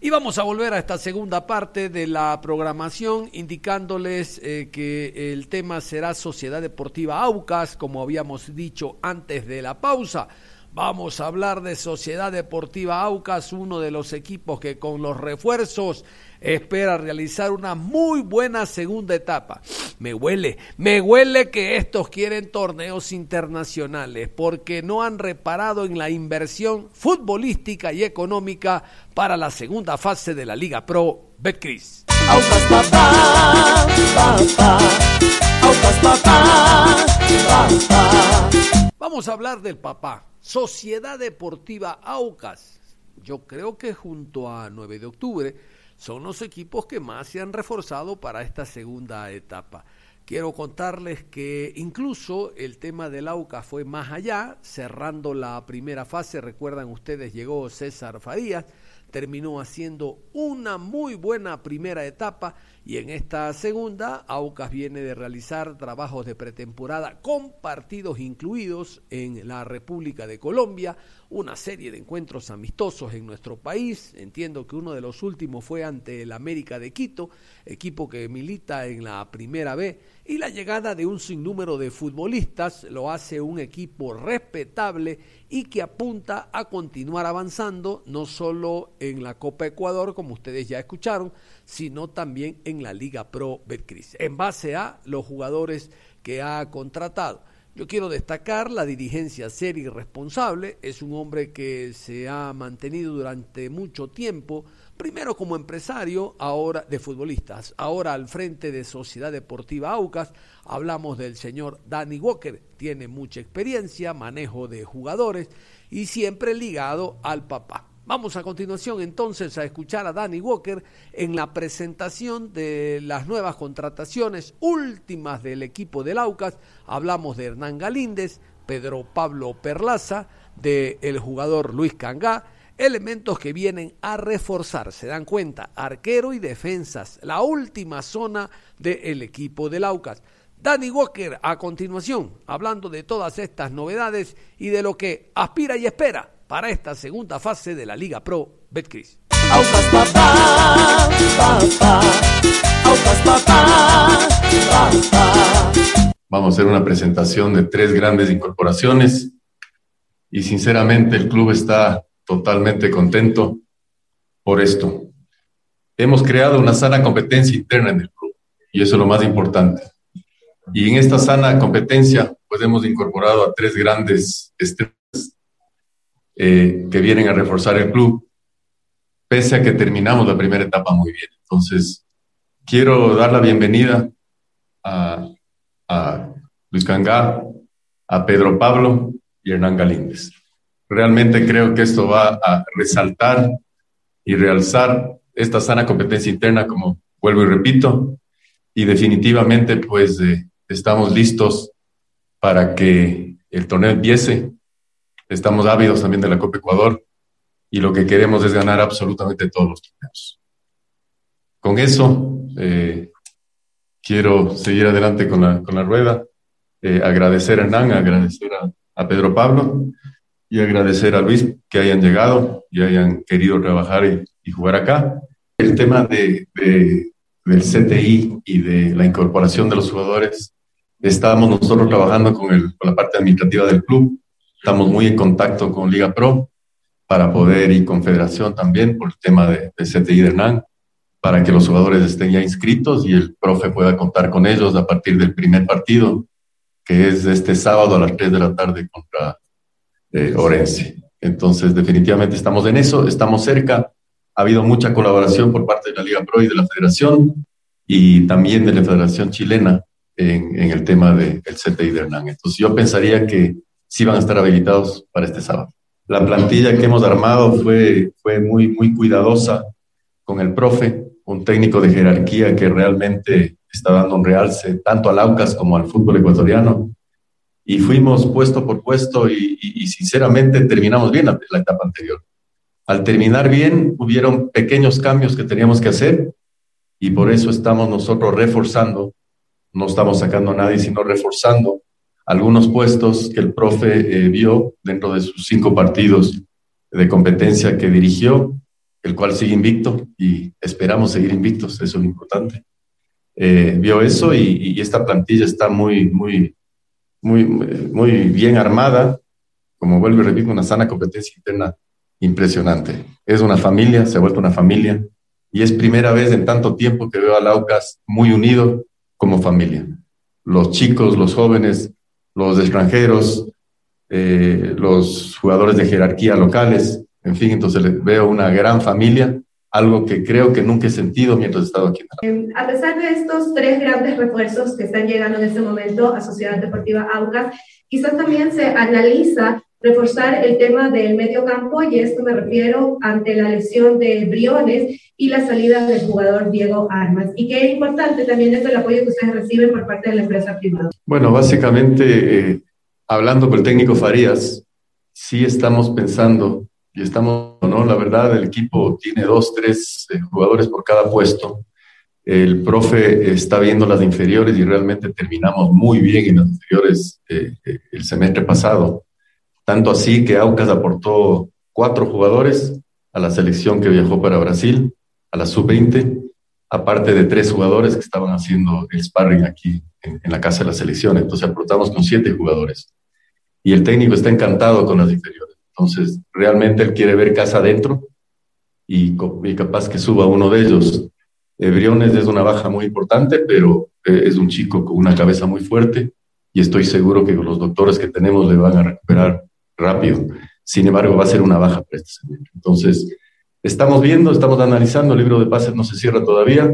Y vamos a volver a esta segunda parte de la programación indicándoles eh, que el tema será Sociedad Deportiva Aucas, como habíamos dicho antes de la pausa. Vamos a hablar de Sociedad Deportiva Aucas, uno de los equipos que con los refuerzos espera realizar una muy buena segunda etapa. Me huele, me huele que estos quieren torneos internacionales porque no han reparado en la inversión futbolística y económica para la segunda fase de la Liga Pro Betcris. Aucas papá, papá, Aucas papá, papá. Vamos a hablar del papá. Sociedad Deportiva Aucas. Yo creo que junto a 9 de octubre son los equipos que más se han reforzado para esta segunda etapa. Quiero contarles que incluso el tema del Aucas fue más allá, cerrando la primera fase, recuerdan ustedes, llegó César Farías, terminó haciendo una muy buena primera etapa y en esta segunda, Aucas viene de realizar trabajos de pretemporada con partidos incluidos en la República de Colombia, una serie de encuentros amistosos en nuestro país. Entiendo que uno de los últimos fue ante el América de Quito, equipo que milita en la Primera B, y la llegada de un sinnúmero de futbolistas lo hace un equipo respetable y que apunta a continuar avanzando no solo en la Copa Ecuador, como ustedes ya escucharon, sino también en la Liga Pro Betcris, en base a los jugadores que ha contratado. Yo quiero destacar la dirigencia seria y responsable. Es un hombre que se ha mantenido durante mucho tiempo, primero como empresario, ahora de futbolistas, ahora al frente de Sociedad Deportiva Aucas. Hablamos del señor Danny Walker, tiene mucha experiencia, manejo de jugadores y siempre ligado al papá. Vamos a continuación entonces a escuchar a Danny Walker en la presentación de las nuevas contrataciones últimas del equipo del Aucas. Hablamos de Hernán Galíndez, Pedro Pablo Perlaza, del el jugador Luis Cangá, elementos que vienen a reforzar, se dan cuenta, arquero y defensas, la última zona del equipo del Aucas. Danny Walker a continuación, hablando de todas estas novedades y de lo que aspira y espera para esta segunda fase de la Liga Pro Betcris. Vamos a hacer una presentación de tres grandes incorporaciones y sinceramente el club está totalmente contento por esto. Hemos creado una sana competencia interna en el club y eso es lo más importante. Y en esta sana competencia, pues hemos incorporado a tres grandes estrellas eh, que vienen a reforzar el club, pese a que terminamos la primera etapa muy bien. Entonces, quiero dar la bienvenida a, Luis Cangá, a Pedro Pablo y Hernán Galíndez. Realmente creo que esto va a resaltar y realzar esta sana competencia interna, como vuelvo y repito, y definitivamente pues eh, estamos listos para que el torneo empiece Estamos ávidos también de la Copa Ecuador y lo que queremos es ganar absolutamente todos los torneos. Con eso, eh, quiero seguir adelante con la, con la rueda. Eh, agradecer a Hernán, agradecer a, Pedro Pablo y agradecer a Luis que hayan llegado y hayan querido trabajar y, jugar acá. El tema de, del CTI y de la incorporación de los jugadores, estábamos nosotros trabajando con, el, con la parte administrativa del club Estamos muy en contacto con Liga Pro para poder y Confederación también por el tema de, de CTI de Hernán, para que los jugadores estén ya inscritos y el profe pueda contar con ellos a partir del primer partido, que es este sábado a las 3 de la tarde contra eh, Orense. Entonces, definitivamente estamos en eso, estamos cerca. Ha habido mucha colaboración por parte de la Liga Pro y de la Federación y también de la Federación Chilena en, el tema del de, CTI de Hernán. Entonces, yo pensaría que sí van a estar habilitados para este sábado. La plantilla que hemos armado fue, fue muy, muy cuidadosa con el profe, un técnico de jerarquía que realmente está dando un realce tanto al Aucas como al fútbol ecuatoriano. Y fuimos puesto por puesto y, sinceramente terminamos bien la, la etapa anterior. Al terminar bien, hubieron pequeños cambios que teníamos que hacer y por eso estamos nosotros reforzando, no estamos sacando a nadie, sino reforzando algunos puestos que el profe eh, vio dentro de sus cinco partidos de competencia que dirigió, el cual sigue invicto y esperamos seguir invictos, eso es lo importante. Eh, vio eso y, esta plantilla está muy, muy, muy, muy bien armada, como vuelvo y repito, una sana competencia interna impresionante. Es una familia, se ha vuelto una familia y es primera vez en tanto tiempo que veo al Aucas muy unido como familia. Los chicos, los jóvenes, los extranjeros, eh, los jugadores de jerarquía locales, en fin, entonces veo una gran familia algo que creo que nunca he sentido mientras he estado aquí. Em, a pesar de estos tres grandes refuerzos que están llegando en este momento a Sociedad Deportiva Aucas, quizás también se analiza reforzar el tema del medio campo y esto me refiero ante la lesión de Briones y la salida del jugador Diego Armas. Y qué importante también es el apoyo que ustedes reciben por parte de la empresa privada. Bueno, básicamente, eh, hablando con el técnico Farías, sí estamos pensando y estamos, ¿no? La verdad, el equipo tiene dos, tres eh, jugadores por cada puesto. El profe está viendo las inferiores y realmente terminamos muy bien en las inferiores eh, el semestre pasado. Tanto así que Aucas aportó cuatro jugadores a la selección que viajó para Brasil, a la sub-20, aparte de tres jugadores que estaban haciendo el sparring aquí en, la casa de la selección. Entonces aportamos con siete jugadores. Y el técnico está encantado con las inferiores. Entonces, realmente él quiere ver casa adentro y, capaz que suba uno de ellos. Eh, Briones es una baja muy importante, pero eh, es un chico con una cabeza muy fuerte y estoy seguro que los doctores que tenemos le van a recuperar rápido. Sin embargo, va a ser una baja para este semestre. Entonces, estamos viendo, estamos analizando, el libro de pases no se cierra todavía,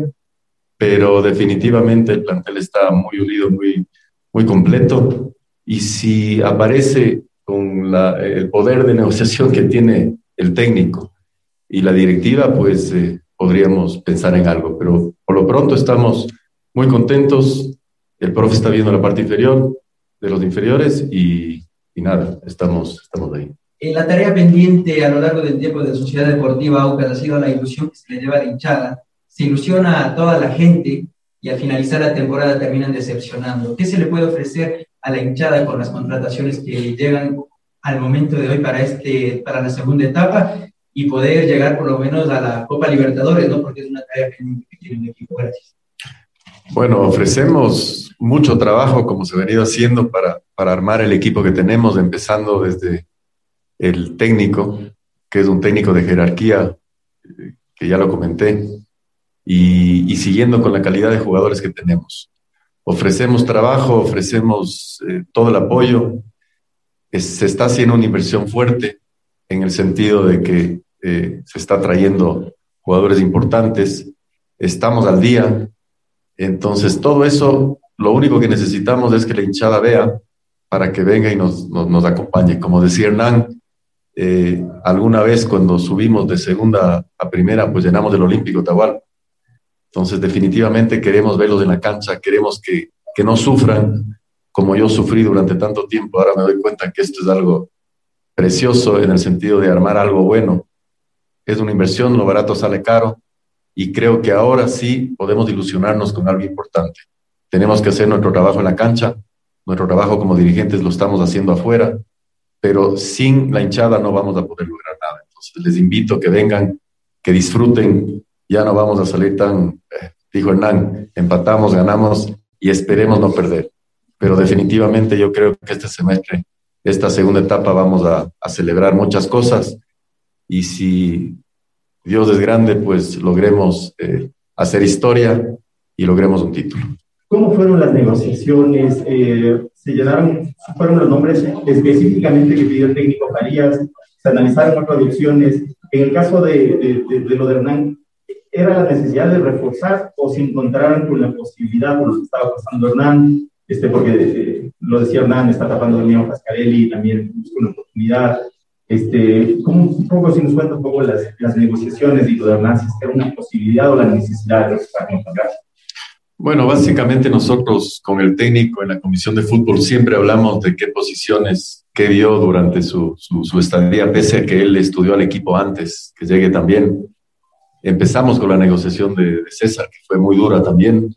pero definitivamente el plantel está muy unido, muy, muy completo. Y si aparece con el poder de negociación que tiene el técnico y la directiva, pues eh, podríamos pensar en algo. Pero por lo pronto estamos muy contentos. El profe está viendo la parte inferior de los inferiores y y nada, estamos, estamos ahí. En la tarea pendiente a lo largo del tiempo de Sociedad Deportiva Aucas ha sido la ilusión que se le lleva a la hinchada. Se ilusiona a toda la gente y al finalizar la temporada terminan decepcionando. ¿Qué se le puede ofrecer a la hinchada con las contrataciones que llegan al momento de hoy para, este, para la segunda etapa y poder llegar por lo menos a la Copa Libertadores, ¿no? porque es una tarea que tiene el equipo. Gracias. Bueno, ofrecemos mucho trabajo como se ha venido haciendo para, para armar el equipo que tenemos, empezando desde el técnico, que es un técnico de jerarquía, que ya lo comenté, y, siguiendo con la calidad de jugadores que tenemos. Ofrecemos trabajo, ofrecemos eh, todo el apoyo. se está haciendo una inversión fuerte en el sentido de que eh, se está trayendo jugadores importantes. Estamos al día, entonces, todo eso, lo único que necesitamos es que la hinchada vea para que venga y nos, nos, acompañe. Como decía Hernán, eh, alguna vez cuando subimos de segunda a primera, pues llenamos el Olímpico Tahual. Entonces, definitivamente queremos verlos en la cancha, queremos que, que no sufran como yo sufrí durante tanto tiempo. Ahora me doy cuenta que esto es algo precioso en el sentido de armar algo bueno. Es una inversión, lo barato sale caro y creo que ahora sí podemos ilusionarnos con algo importante. Tenemos que hacer nuestro trabajo en la cancha, nuestro trabajo como dirigentes lo estamos haciendo afuera, pero sin la hinchada no vamos a poder lograr nada. Entonces les invito que vengan, que disfruten, ya no vamos a salir tan, eh, dijo Hernán, empatamos, ganamos y esperemos no perder. Pero definitivamente yo creo que este semestre, esta segunda etapa, vamos a, a celebrar muchas cosas y si Dios es grande, pues logremos eh, hacer historia y logremos un título. ¿Cómo fueron las negociaciones? Eh, ¿Se llenaron, fueron los nombres específicamente que pidió el técnico Farías? ¿Se analizaron otras opciones? En el caso de, de, lo de Hernán, ¿era la necesidad de reforzar o se encontraron con la posibilidad por lo que estaba pasando Hernán? Este, porque eh, lo decía Hernán, está tapando el mío Pascarelli, también busca una oportunidad. Este, ¿cómo, un poco, si nos cuenta un poco las, las negociaciones y gobernanzas, ¿era una posibilidad o la necesidad de los Bueno, básicamente nosotros con el técnico en la comisión de fútbol siempre hablamos de qué posiciones, qué vio durante su, su, estadía, pese a que él estudió al equipo antes, que llegue también. Empezamos con la negociación de, César, que fue muy dura también.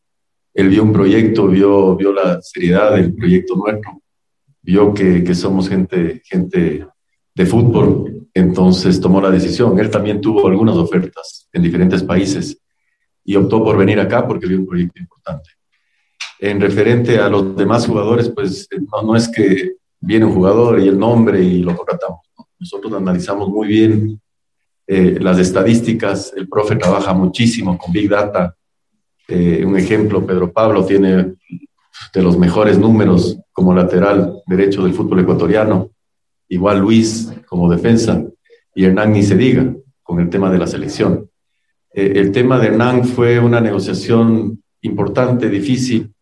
Él vio un proyecto, vio, vio la seriedad del proyecto nuestro, vio que, que somos gente, gente de fútbol, entonces tomó la decisión. Él también tuvo algunas ofertas en diferentes países y optó por venir acá porque vio un proyecto importante. En referente a los demás jugadores, pues no, es que viene un jugador y el nombre y lo contratamos. Nosotros analizamos muy bien eh, las estadísticas, el profe trabaja muchísimo con Big Data. Eh, un ejemplo, Pedro Pablo tiene de los mejores números como lateral derecho del fútbol ecuatoriano igual Luis como defensa y Hernán ni se diga con el tema de la selección. Eh, el tema de Hernán fue una negociación importante, difícil,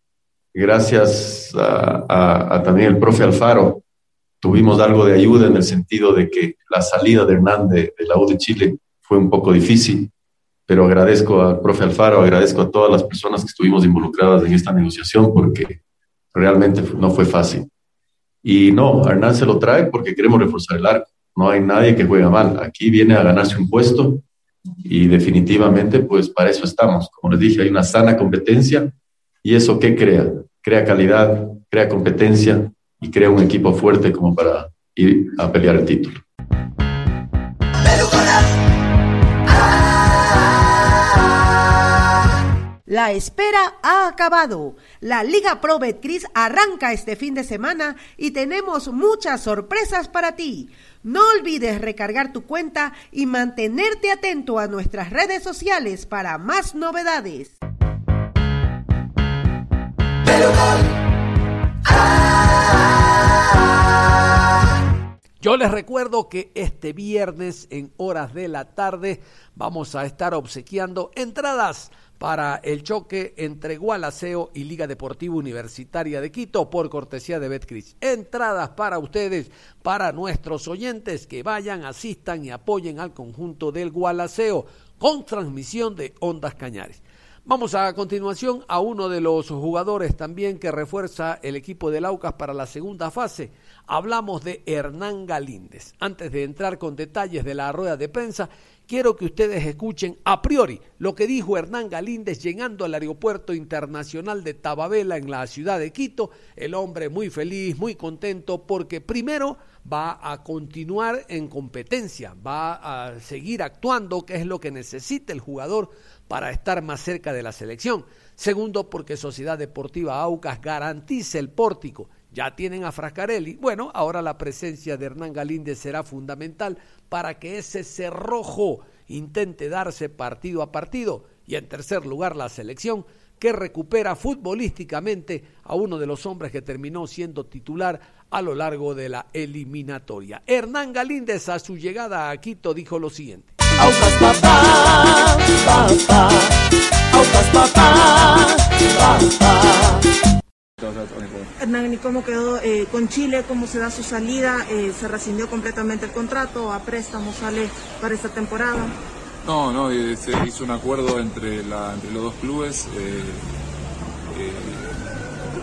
gracias a, también el profe Alfaro. Tuvimos algo de ayuda en el sentido de que la salida de Hernán de, de la U de Chile fue un poco difícil, pero agradezco al profe Alfaro, agradezco a todas las personas que estuvimos involucradas en esta negociación porque realmente no fue fácil. Y no, Hernán se lo trae porque queremos reforzar el arco. No hay nadie que juega mal. Aquí viene a ganarse un puesto y definitivamente, pues para eso estamos. Como les dije, hay una sana competencia y eso qué crea? Crea calidad, crea competencia y crea un equipo fuerte como para ir a pelear el título. La espera ha acabado. La Liga Pro Betcris arranca este fin de semana y tenemos muchas sorpresas para ti. No olvides recargar tu cuenta y mantenerte atento a nuestras redes sociales para más novedades. Yo les recuerdo que este viernes en horas de la tarde vamos a estar obsequiando entradas para el choque entre Gualaceo y Liga Deportiva Universitaria de Quito por cortesía de Betcris. Entradas para ustedes, para nuestros oyentes que vayan, asistan y apoyen al conjunto del Gualaceo con transmisión de Ondas Cañares. Vamos a continuación a uno de los jugadores también que refuerza el equipo del Aucas para la segunda fase. Hablamos de Hernán Galíndez. Antes de entrar con detalles de la rueda de prensa, quiero que ustedes escuchen a priori lo que dijo Hernán Galíndez llegando al aeropuerto internacional de Tababela en la ciudad de Quito. El hombre muy feliz, muy contento porque primero va a continuar en competencia, va a seguir actuando, que es lo que necesita el jugador para estar más cerca de la selección. Segundo, porque Sociedad Deportiva Aucas garantiza el pórtico. Ya tienen a Frascarelli. Bueno, ahora la presencia de Hernán Galíndez será fundamental para que ese cerrojo intente darse partido a partido. Y en tercer lugar, la selección que recupera futbolísticamente a uno de los hombres que terminó siendo titular a lo largo de la eliminatoria. Hernán Galíndez a su llegada a Quito dijo lo siguiente. Hernán, ¿y cómo quedó eh, con Chile? ¿Cómo se da su salida? Eh, ¿Se rescindió completamente el contrato? ¿A préstamo sale para esta temporada? No, no, eh, se hizo un acuerdo entre, la, entre los dos clubes.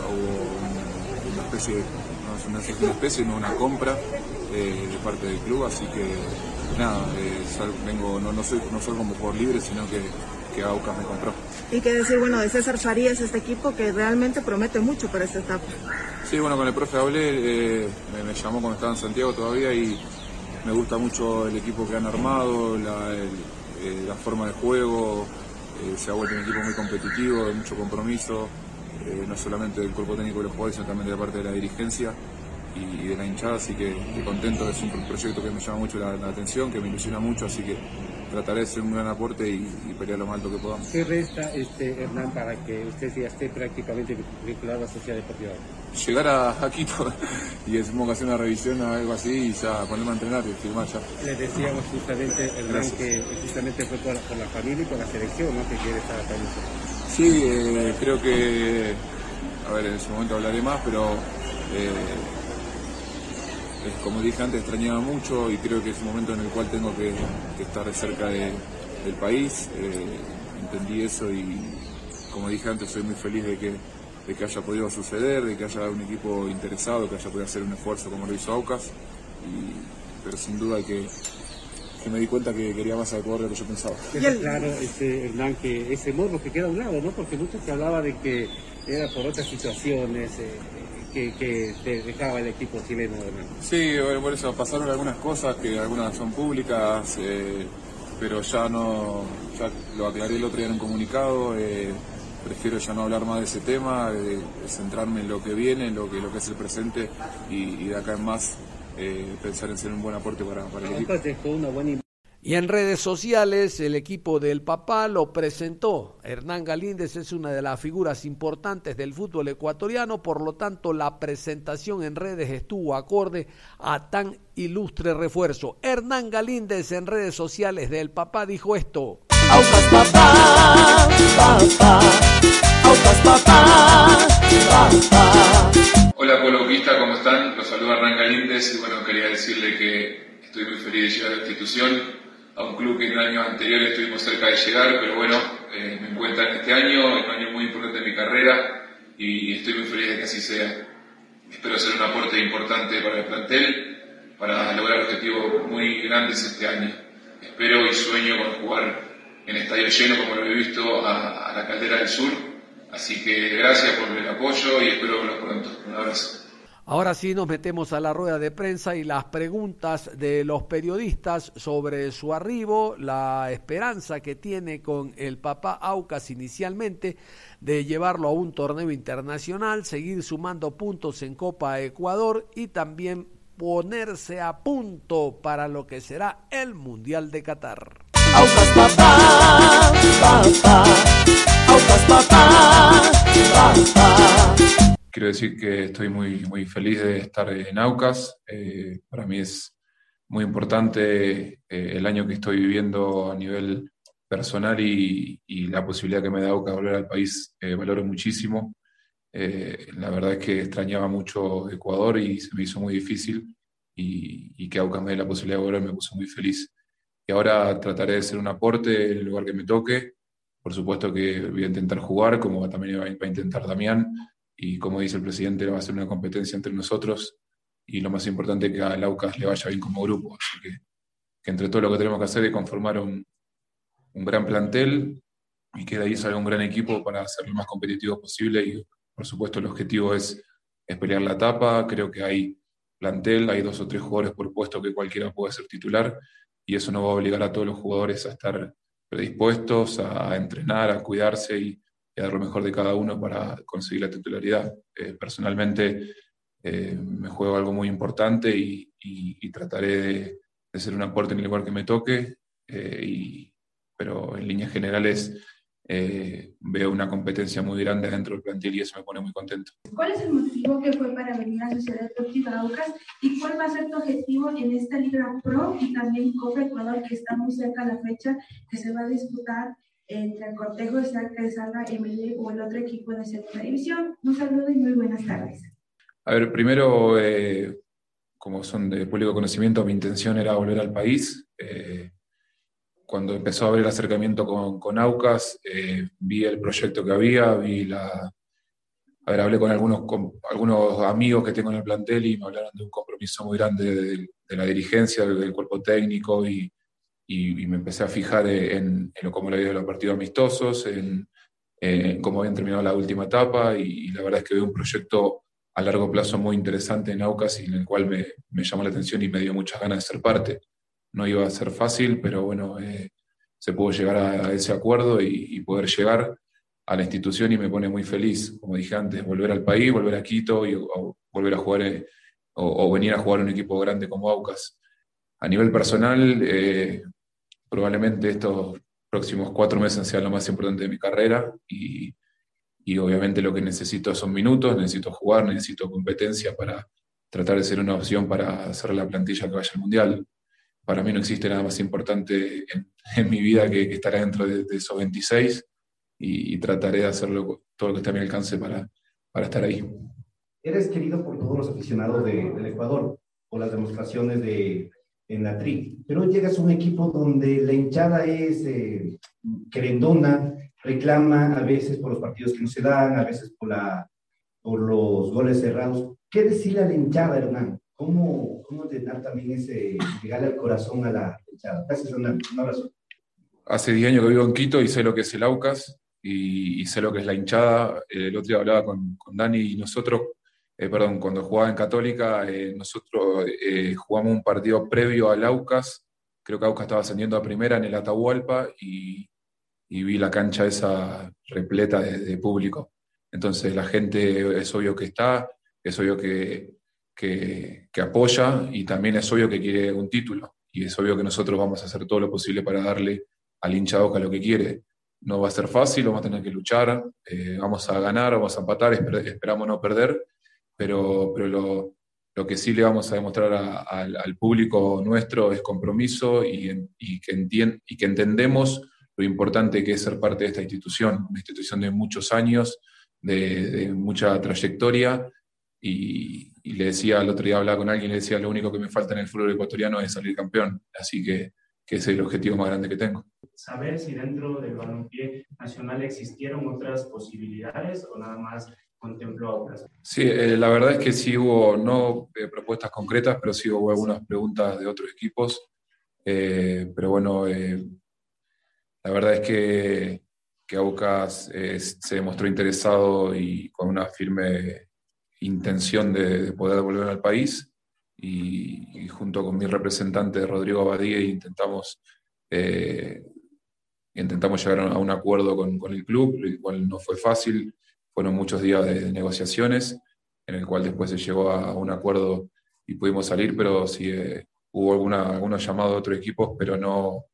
hubo una especie, no es una, especie, no una compra de parte del club, así que nada, vengo, no, no, soy, no soy como por libre, sino que que Aucas me compró. Y qué decir, bueno, de César Farías, este equipo que realmente promete mucho para esta etapa. Sí, bueno, con el profe hablé, eh, me, llamó cuando estaba en Santiago todavía y me gusta mucho el equipo que han armado, la, eh, forma de juego, eh, se ha vuelto un equipo muy competitivo, de mucho compromiso, no solamente del cuerpo técnico de los jugadores, sino también de la parte de la dirigencia y, de la hinchada, así que, contento, es un proyecto que me llama mucho la atención, que me ilusiona mucho, así que trataré de ser un gran aporte y, pelear lo más alto que podamos. ¿Qué resta, este, Hernán, para que usted ya esté prácticamente vinculado a la Sociedad Deportiva? Llegar a, Quito y que se hacer una revisión o algo así y ya ponerme a entrenar y firmar ya. Le decíamos justamente, Hernán, que justamente fue por, la familia y por la selección, ¿no? Que quiere estar acá en Sí, eh, creo que, a ver, en ese momento hablaré más, pero... Eh, como dije antes, extrañaba mucho y creo que es un momento en el cual tengo que, estar cerca del país. Eh, entendí eso y, como dije antes, soy muy feliz de que, que haya podido suceder, de que haya un equipo interesado, que haya podido hacer un esfuerzo como lo hizo Aucas. pero sin duda que, me di cuenta que quería más al jugador de lo que yo pensaba. claro, este, Hernán, que ese morro que queda a un lado, ¿no? Porque mucho se hablaba de que era por otras situaciones. Eh, que, te dejaba el equipo chileno. Sí, por eso pasaron algunas cosas que algunas son públicas, eh, pero ya no, ya lo aclaré el otro día en un comunicado. Eh, prefiero ya no hablar más de ese tema, centrarme en lo que viene, en lo que, lo que es el presente y, de acá en más eh, pensar en ser un buen aporte para, para el equipo. Y en redes sociales el equipo del papá lo presentó. Hernán Galíndez es una de las figuras importantes del fútbol ecuatoriano, por lo tanto la presentación en redes estuvo acorde a tan ilustre refuerzo. Hernán Galíndez en redes sociales del papá dijo esto. Aucas papá, papá, Aucas papá, papá. Hola pueblo Uquista, ¿cómo están? Los saluda Hernán Galíndez y bueno, quería decirle que estoy muy feliz de llegar a la institución, a un club que en años anteriores estuvimos cerca de llegar, pero bueno, eh, me encuentran este año, es un año muy importante de mi carrera y estoy muy feliz de que así sea. Espero ser un aporte importante para el plantel, para lograr objetivos muy grandes este año. Espero y sueño con jugar en estadio lleno como lo he visto a, a la Caldera del Sur. Así que gracias por el apoyo y espero verlos pronto. Un abrazo. Ahora sí nos metemos a la rueda de prensa y las preguntas de los periodistas sobre su arribo, la esperanza que tiene con el papá Aucas inicialmente de llevarlo a un torneo internacional, seguir sumando puntos en Copa Ecuador y también ponerse a punto para lo que será el Mundial de Qatar. Aucas papá, papá, Aucas papá, papá. Quiero decir que estoy muy, muy feliz de estar en Aucas. Eh, para mí es muy importante eh, el año que estoy viviendo a nivel personal y, y la posibilidad que me da Aucas volver al país eh, valoro muchísimo. Eh, la verdad es que extrañaba mucho Ecuador y se me hizo muy difícil y, y que Aucas me dé la posibilidad de volver me puso muy feliz. Y ahora trataré de ser un aporte en el lugar que me toque. Por supuesto que voy a intentar jugar, como también va a intentar Damián. Y como dice el presidente, va a ser una competencia entre nosotros. Y lo más importante es que al Aucas le vaya bien como grupo. Así que, que entre todo lo que tenemos que hacer es conformar un, un gran plantel y que de ahí salga un gran equipo para ser lo más competitivo posible. Y por supuesto el objetivo es, es pelear la etapa. Creo que hay plantel, hay dos o tres jugadores por puesto que cualquiera puede ser titular y eso no va a obligar a todos los jugadores a estar predispuestos, a entrenar, a cuidarse y, y dar lo mejor de cada uno para conseguir la titularidad. Eh, personalmente eh, me juego algo muy importante y, y, y trataré de, de, ser un aporte en el lugar que me toque, eh, y, pero en líneas generales eh, veo una competencia muy grande dentro del plantel y eso me pone muy contento. ¿Cuál es el motivo que fue para venir a Sociedad Deportiva Aucas y cuál va a ser tu objetivo en esta Liga Pro y también Copa Ecuador que está muy cerca la fecha que se va a disputar entre el Cortejo de Sala ML o el otro equipo de segunda división? Un saludo y muy buenas tardes. A ver, primero, eh, como son de público conocimiento, mi intención era volver al país. Eh, cuando empezó a haber el acercamiento con, con Aucas, eh, vi el proyecto que había, vi la... A ver, hablé con algunos, con algunos amigos que tengo en el plantel y me hablaron de un compromiso muy grande de, de la dirigencia, del, del, cuerpo técnico y, y, y, me empecé a fijar en, en cómo le había ido los partidos amistosos, en, en, cómo habían terminado la última etapa y, y, la verdad es que veo un proyecto a largo plazo muy interesante en Aucas y en el cual me, me llamó la atención y me dio muchas ganas de ser parte no iba a ser fácil, pero bueno, eh, se pudo llegar a, a ese acuerdo y, y, poder llegar a la institución y me pone muy feliz, como dije antes, volver al país, volver a Quito y o, volver a jugar eh, o, o, venir a jugar un equipo grande como Aucas. A nivel personal, eh, probablemente estos próximos cuatro meses sean lo más importante de mi carrera y, y obviamente lo que necesito son minutos, necesito jugar, necesito competencia para tratar de ser una opción para hacer la plantilla que vaya al Mundial para mí no existe nada más importante en, en mi vida que, que, estar dentro de, de esos 26 y, trataré de hacerlo todo lo que esté a mi alcance para, para estar ahí. Eres querido por todos los aficionados de, del Ecuador, por las demostraciones de, en la tri, pero llegas a un equipo donde la hinchada es eh, querendona, reclama a veces por los partidos que no se dan, a veces por, la, por los goles cerrados. ¿Qué decirle a la hinchada, Hernán? ¿Cómo, cómo llenar también ese, llegarle al corazón a la hinchada? Gracias, Hernán. Un abrazo. Hace 10 años que vivo en Quito y sé lo que es el Aucas y, y sé lo que es la hinchada. El otro día hablaba con, con Dani y nosotros, eh, perdón, cuando jugaba en Católica, eh, nosotros eh, jugamos un partido previo al Aucas. Creo que Aucas estaba ascendiendo a primera en el Atahualpa y, vi la cancha esa repleta de, público. Entonces la gente es obvio que está, es obvio que que, apoya y también es obvio que quiere un título. Y es obvio que nosotros vamos a hacer todo lo posible para darle al hincha Boca lo que quiere. No va a ser fácil, vamos a tener que luchar, eh, vamos a ganar, vamos a empatar, esper esperamos no perder, pero, pero lo, lo, que sí le vamos a demostrar a, a, al público nuestro es compromiso y, y, que entien y que entendemos lo importante que es ser parte de esta institución, una institución de muchos años, de, mucha trayectoria. Y, le decía, el otro día hablaba con alguien, le decía, lo único que me falta en el fútbol ecuatoriano es salir campeón. Así que, que ese es el objetivo más grande que tengo. Saber si dentro del balompié nacional existieron otras posibilidades o nada más contempló otras. Sí, eh, la verdad es que sí hubo, no eh, propuestas concretas, pero sí hubo algunas preguntas de otros equipos. Eh, pero bueno, la verdad es que, que Aucas se demostró interesado y con una firme intención de, poder volver al país. Y, junto con mi representante Rodrigo Abadía intentamos, eh, intentamos llegar a un acuerdo con, con, el club, el cual no fue fácil, fueron muchos días de negociaciones, en el cual después se llegó a un acuerdo y pudimos salir, pero sí eh, hubo alguna, algunos llamados de otros equipos, pero no,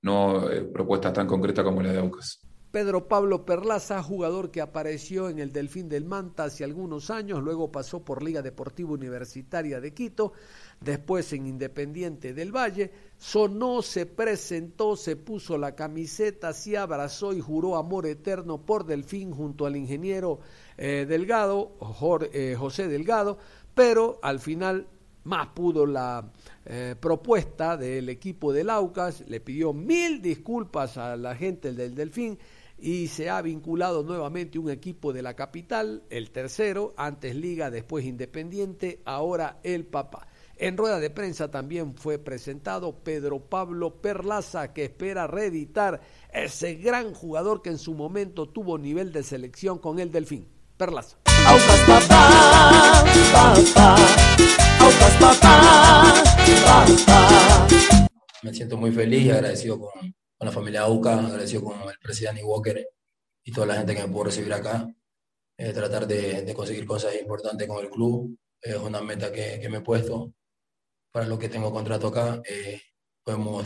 no eh, propuestas tan concretas como la de Aucas. Pedro Pablo Perlaza, jugador que apareció en el Delfín del Manta hace algunos años, luego pasó por Liga Deportiva Universitaria de Quito, después en Independiente del Valle, sonó, se presentó, se puso la camiseta, se abrazó y juró amor eterno por Delfín junto al ingeniero eh, Delgado, eh, José Delgado, pero al final más pudo la eh, propuesta del equipo del Aucas, le pidió mil disculpas a la gente del Delfín y se ha vinculado nuevamente un equipo de la capital, el tercero, antes Liga, después Independiente, ahora el Papá. En rueda de prensa también fue presentado Pedro Pablo Perlaza, que espera reeditar ese gran jugador que en su momento tuvo nivel de selección con el Delfín. Perlaza. Me siento muy feliz y agradecido con, con la familia AUCA, agradecido con el presidente Walker y toda la gente que me pudo recibir acá. Eh, tratar de, de, conseguir cosas importantes con el club es una meta que, que, me he puesto. Para lo que tengo contrato acá, eh, podemos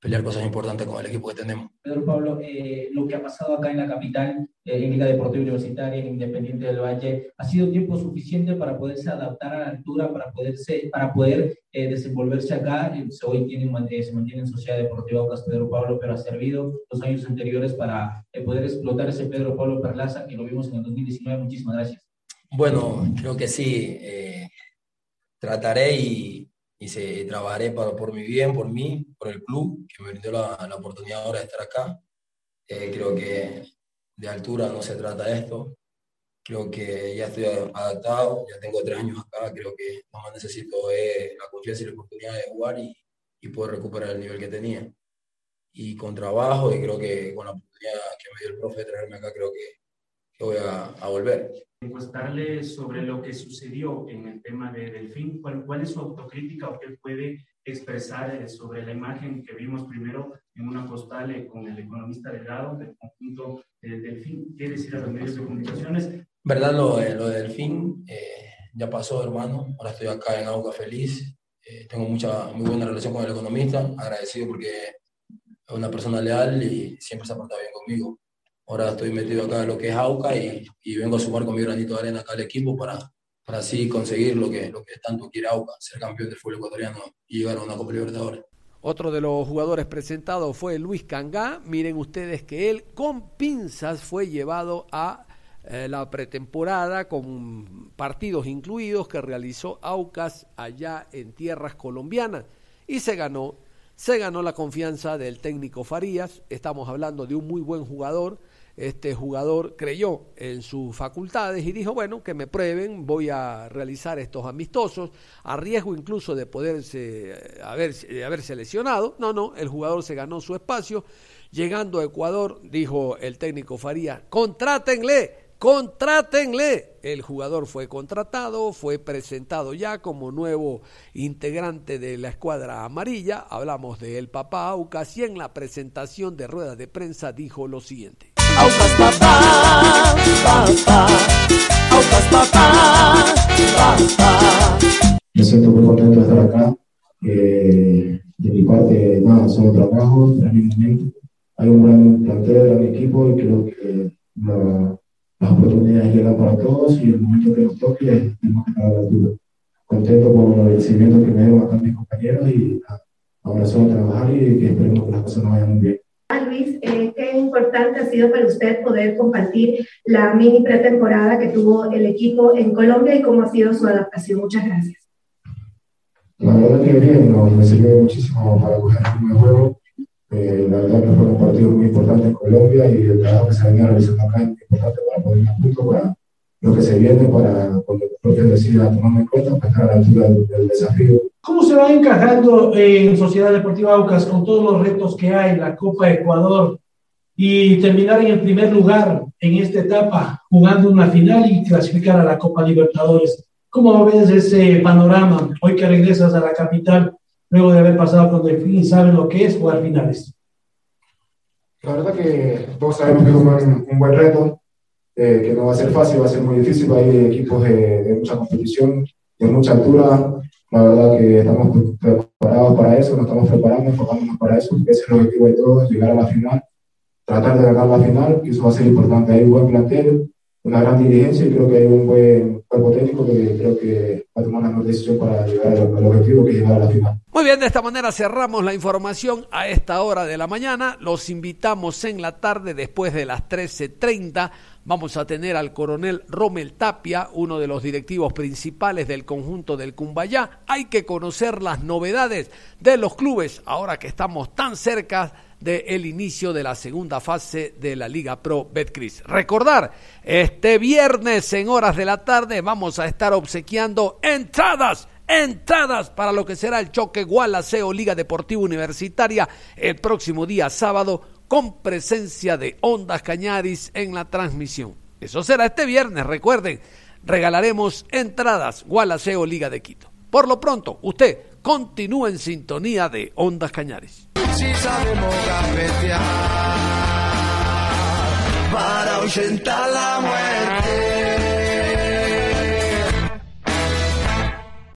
pelear cosas importantes con el equipo que tenemos. Pedro Pablo, eh, lo que ha pasado acá en la capital, eh, en Liga Deportiva Universitaria, en Independiente del Valle, ¿ha sido tiempo suficiente para poderse adaptar a la altura, para, poderse, para poder eh, desenvolverse acá? hoy tienen, se mantiene en Sociedad Deportiva Ocas Pedro Pablo, pero ha servido los años anteriores para poder explotar ese Pedro Pablo Perlaza que lo vimos en el 2019. Muchísimas gracias. Bueno, creo que sí. trataré y se, trabajaré para, por mi bien, por mí, por el club, que me brindó la, la oportunidad ahora de estar acá. Eh, creo que de altura no se trata esto. Creo que ya estoy adaptado, ya tengo tres años acá, creo que lo más necesito es la confianza y la oportunidad de jugar y, y poder recuperar el nivel que tenía. Y con trabajo y creo que con la oportunidad que me dio el profe de traerme acá, creo que, que voy a, a volver encuestarle sobre lo que sucedió en el tema de Delfín, cuál, cuál es su autocrítica o qué puede expresar eh, sobre la imagen que vimos primero en una postal eh, con el economista Delgado del conjunto de Delfín. ¿Qué decir a los medios de comunicaciones? Verdad, lo, lo de Delfín eh, ya pasó, hermano. Ahora estoy acá en Auca feliz. tengo mucha, muy buena relación con el economista, agradecido porque es una persona leal y siempre se ha portado bien conmigo. Ahora estoy metido acá en lo que es AUCA y, vengo a sumar con mi granito de arena acá al equipo para, para así conseguir lo que, lo que tanto quiere AUCA, ser campeón del fútbol ecuatoriano y llegar a una Copa Libertadores. Otro de los jugadores presentados fue Luis Cangá. Miren ustedes que él con pinzas fue llevado a eh, la pretemporada con partidos incluidos que realizó Aucas allá en tierras colombianas y se ganó se ganó la confianza del técnico Farías. Estamos hablando de un muy buen jugador este jugador creyó en sus facultades y dijo, bueno, que me prueben, voy a realizar estos amistosos, a riesgo incluso de poderse eh, haber, haberse lesionado. No, no, el jugador se ganó su espacio. Llegando a Ecuador, dijo el técnico Faría, contrátenle, contrátenle. El jugador fue contratado, fue presentado ya como nuevo integrante de la escuadra amarilla. Hablamos de el papá Aucas y en la presentación de rueda de prensa dijo lo siguiente. Papá, papá, papá, papá. Me siento muy contento de estar acá. Eh, de mi parte, nada, solo trabajo, momento. Hay un gran plantel, gran equipo y creo que la, las oportunidades llegan para todos y el momento que nos toque tenemos que estar a la altura. Contento por el agradecimiento que me dieron acá mis compañeros y ahora solo trabajar y que esperemos que las cosas nos vayan muy bien. Luis, eh, qué importante ha sido para usted poder compartir la mini pretemporada que tuvo el equipo en Colombia y cómo ha sido su adaptación. Muchas gracias. La verdad que bien, no, me sirvió muchísimo para coger el primer juego. Eh, la verdad que fue un partido muy importante en Colombia y el trabajo que se venía realizando acá es importante para poder ir a punto para lo que se viene, para cuando el propio decida tomarme en cuenta, para estar a la altura del, del desafío. ¿Cómo se va encajando en Sociedad Deportiva Aucas con todos los retos que hay, la Copa Ecuador y terminar en el primer lugar en esta etapa, jugando una final y clasificar a la Copa Libertadores? ¿Cómo ves ese panorama hoy que regresas a la capital luego de haber pasado con Delfín y sabes lo que es jugar finales? La verdad que todos sabemos que es un, un buen reto, eh, que no va a ser fácil, va a ser muy difícil, hay equipos de, de mucha competición, de mucha altura, la verdad que estamos preparados para eso, nos estamos preparando, enfocándonos para eso, ese es el objetivo de todos, llegar a la final, tratar de ganar la final, que eso va a ser importante, hay un buen plantel, una gran dirigencia y creo que hay un buen cuerpo técnico que creo que va a tomar la mejor decisión para llegar al objetivo que es llegar a la final. Muy bien, de esta manera cerramos la información a esta hora de la mañana. Los invitamos en la tarde, después de las 13.30. Vamos a tener al coronel Rommel Tapia, uno de los directivos principales del conjunto del Cumbayá. Hay que conocer las novedades de los clubes ahora que estamos tan cerca del inicio de la segunda fase de la Liga Pro Betcris. Recordar, este viernes en horas de la tarde vamos a estar obsequiando entradas entradas para lo que será el choque Gualaceo Liga Deportiva Universitaria el próximo día sábado con presencia de Ondas Cañaris en la transmisión. Eso será este viernes, recuerden, regalaremos entradas Gualaceo Liga de Quito. Por lo pronto, usted continúa en sintonía de Ondas Cañaris. Si para ahuyentar la muerte.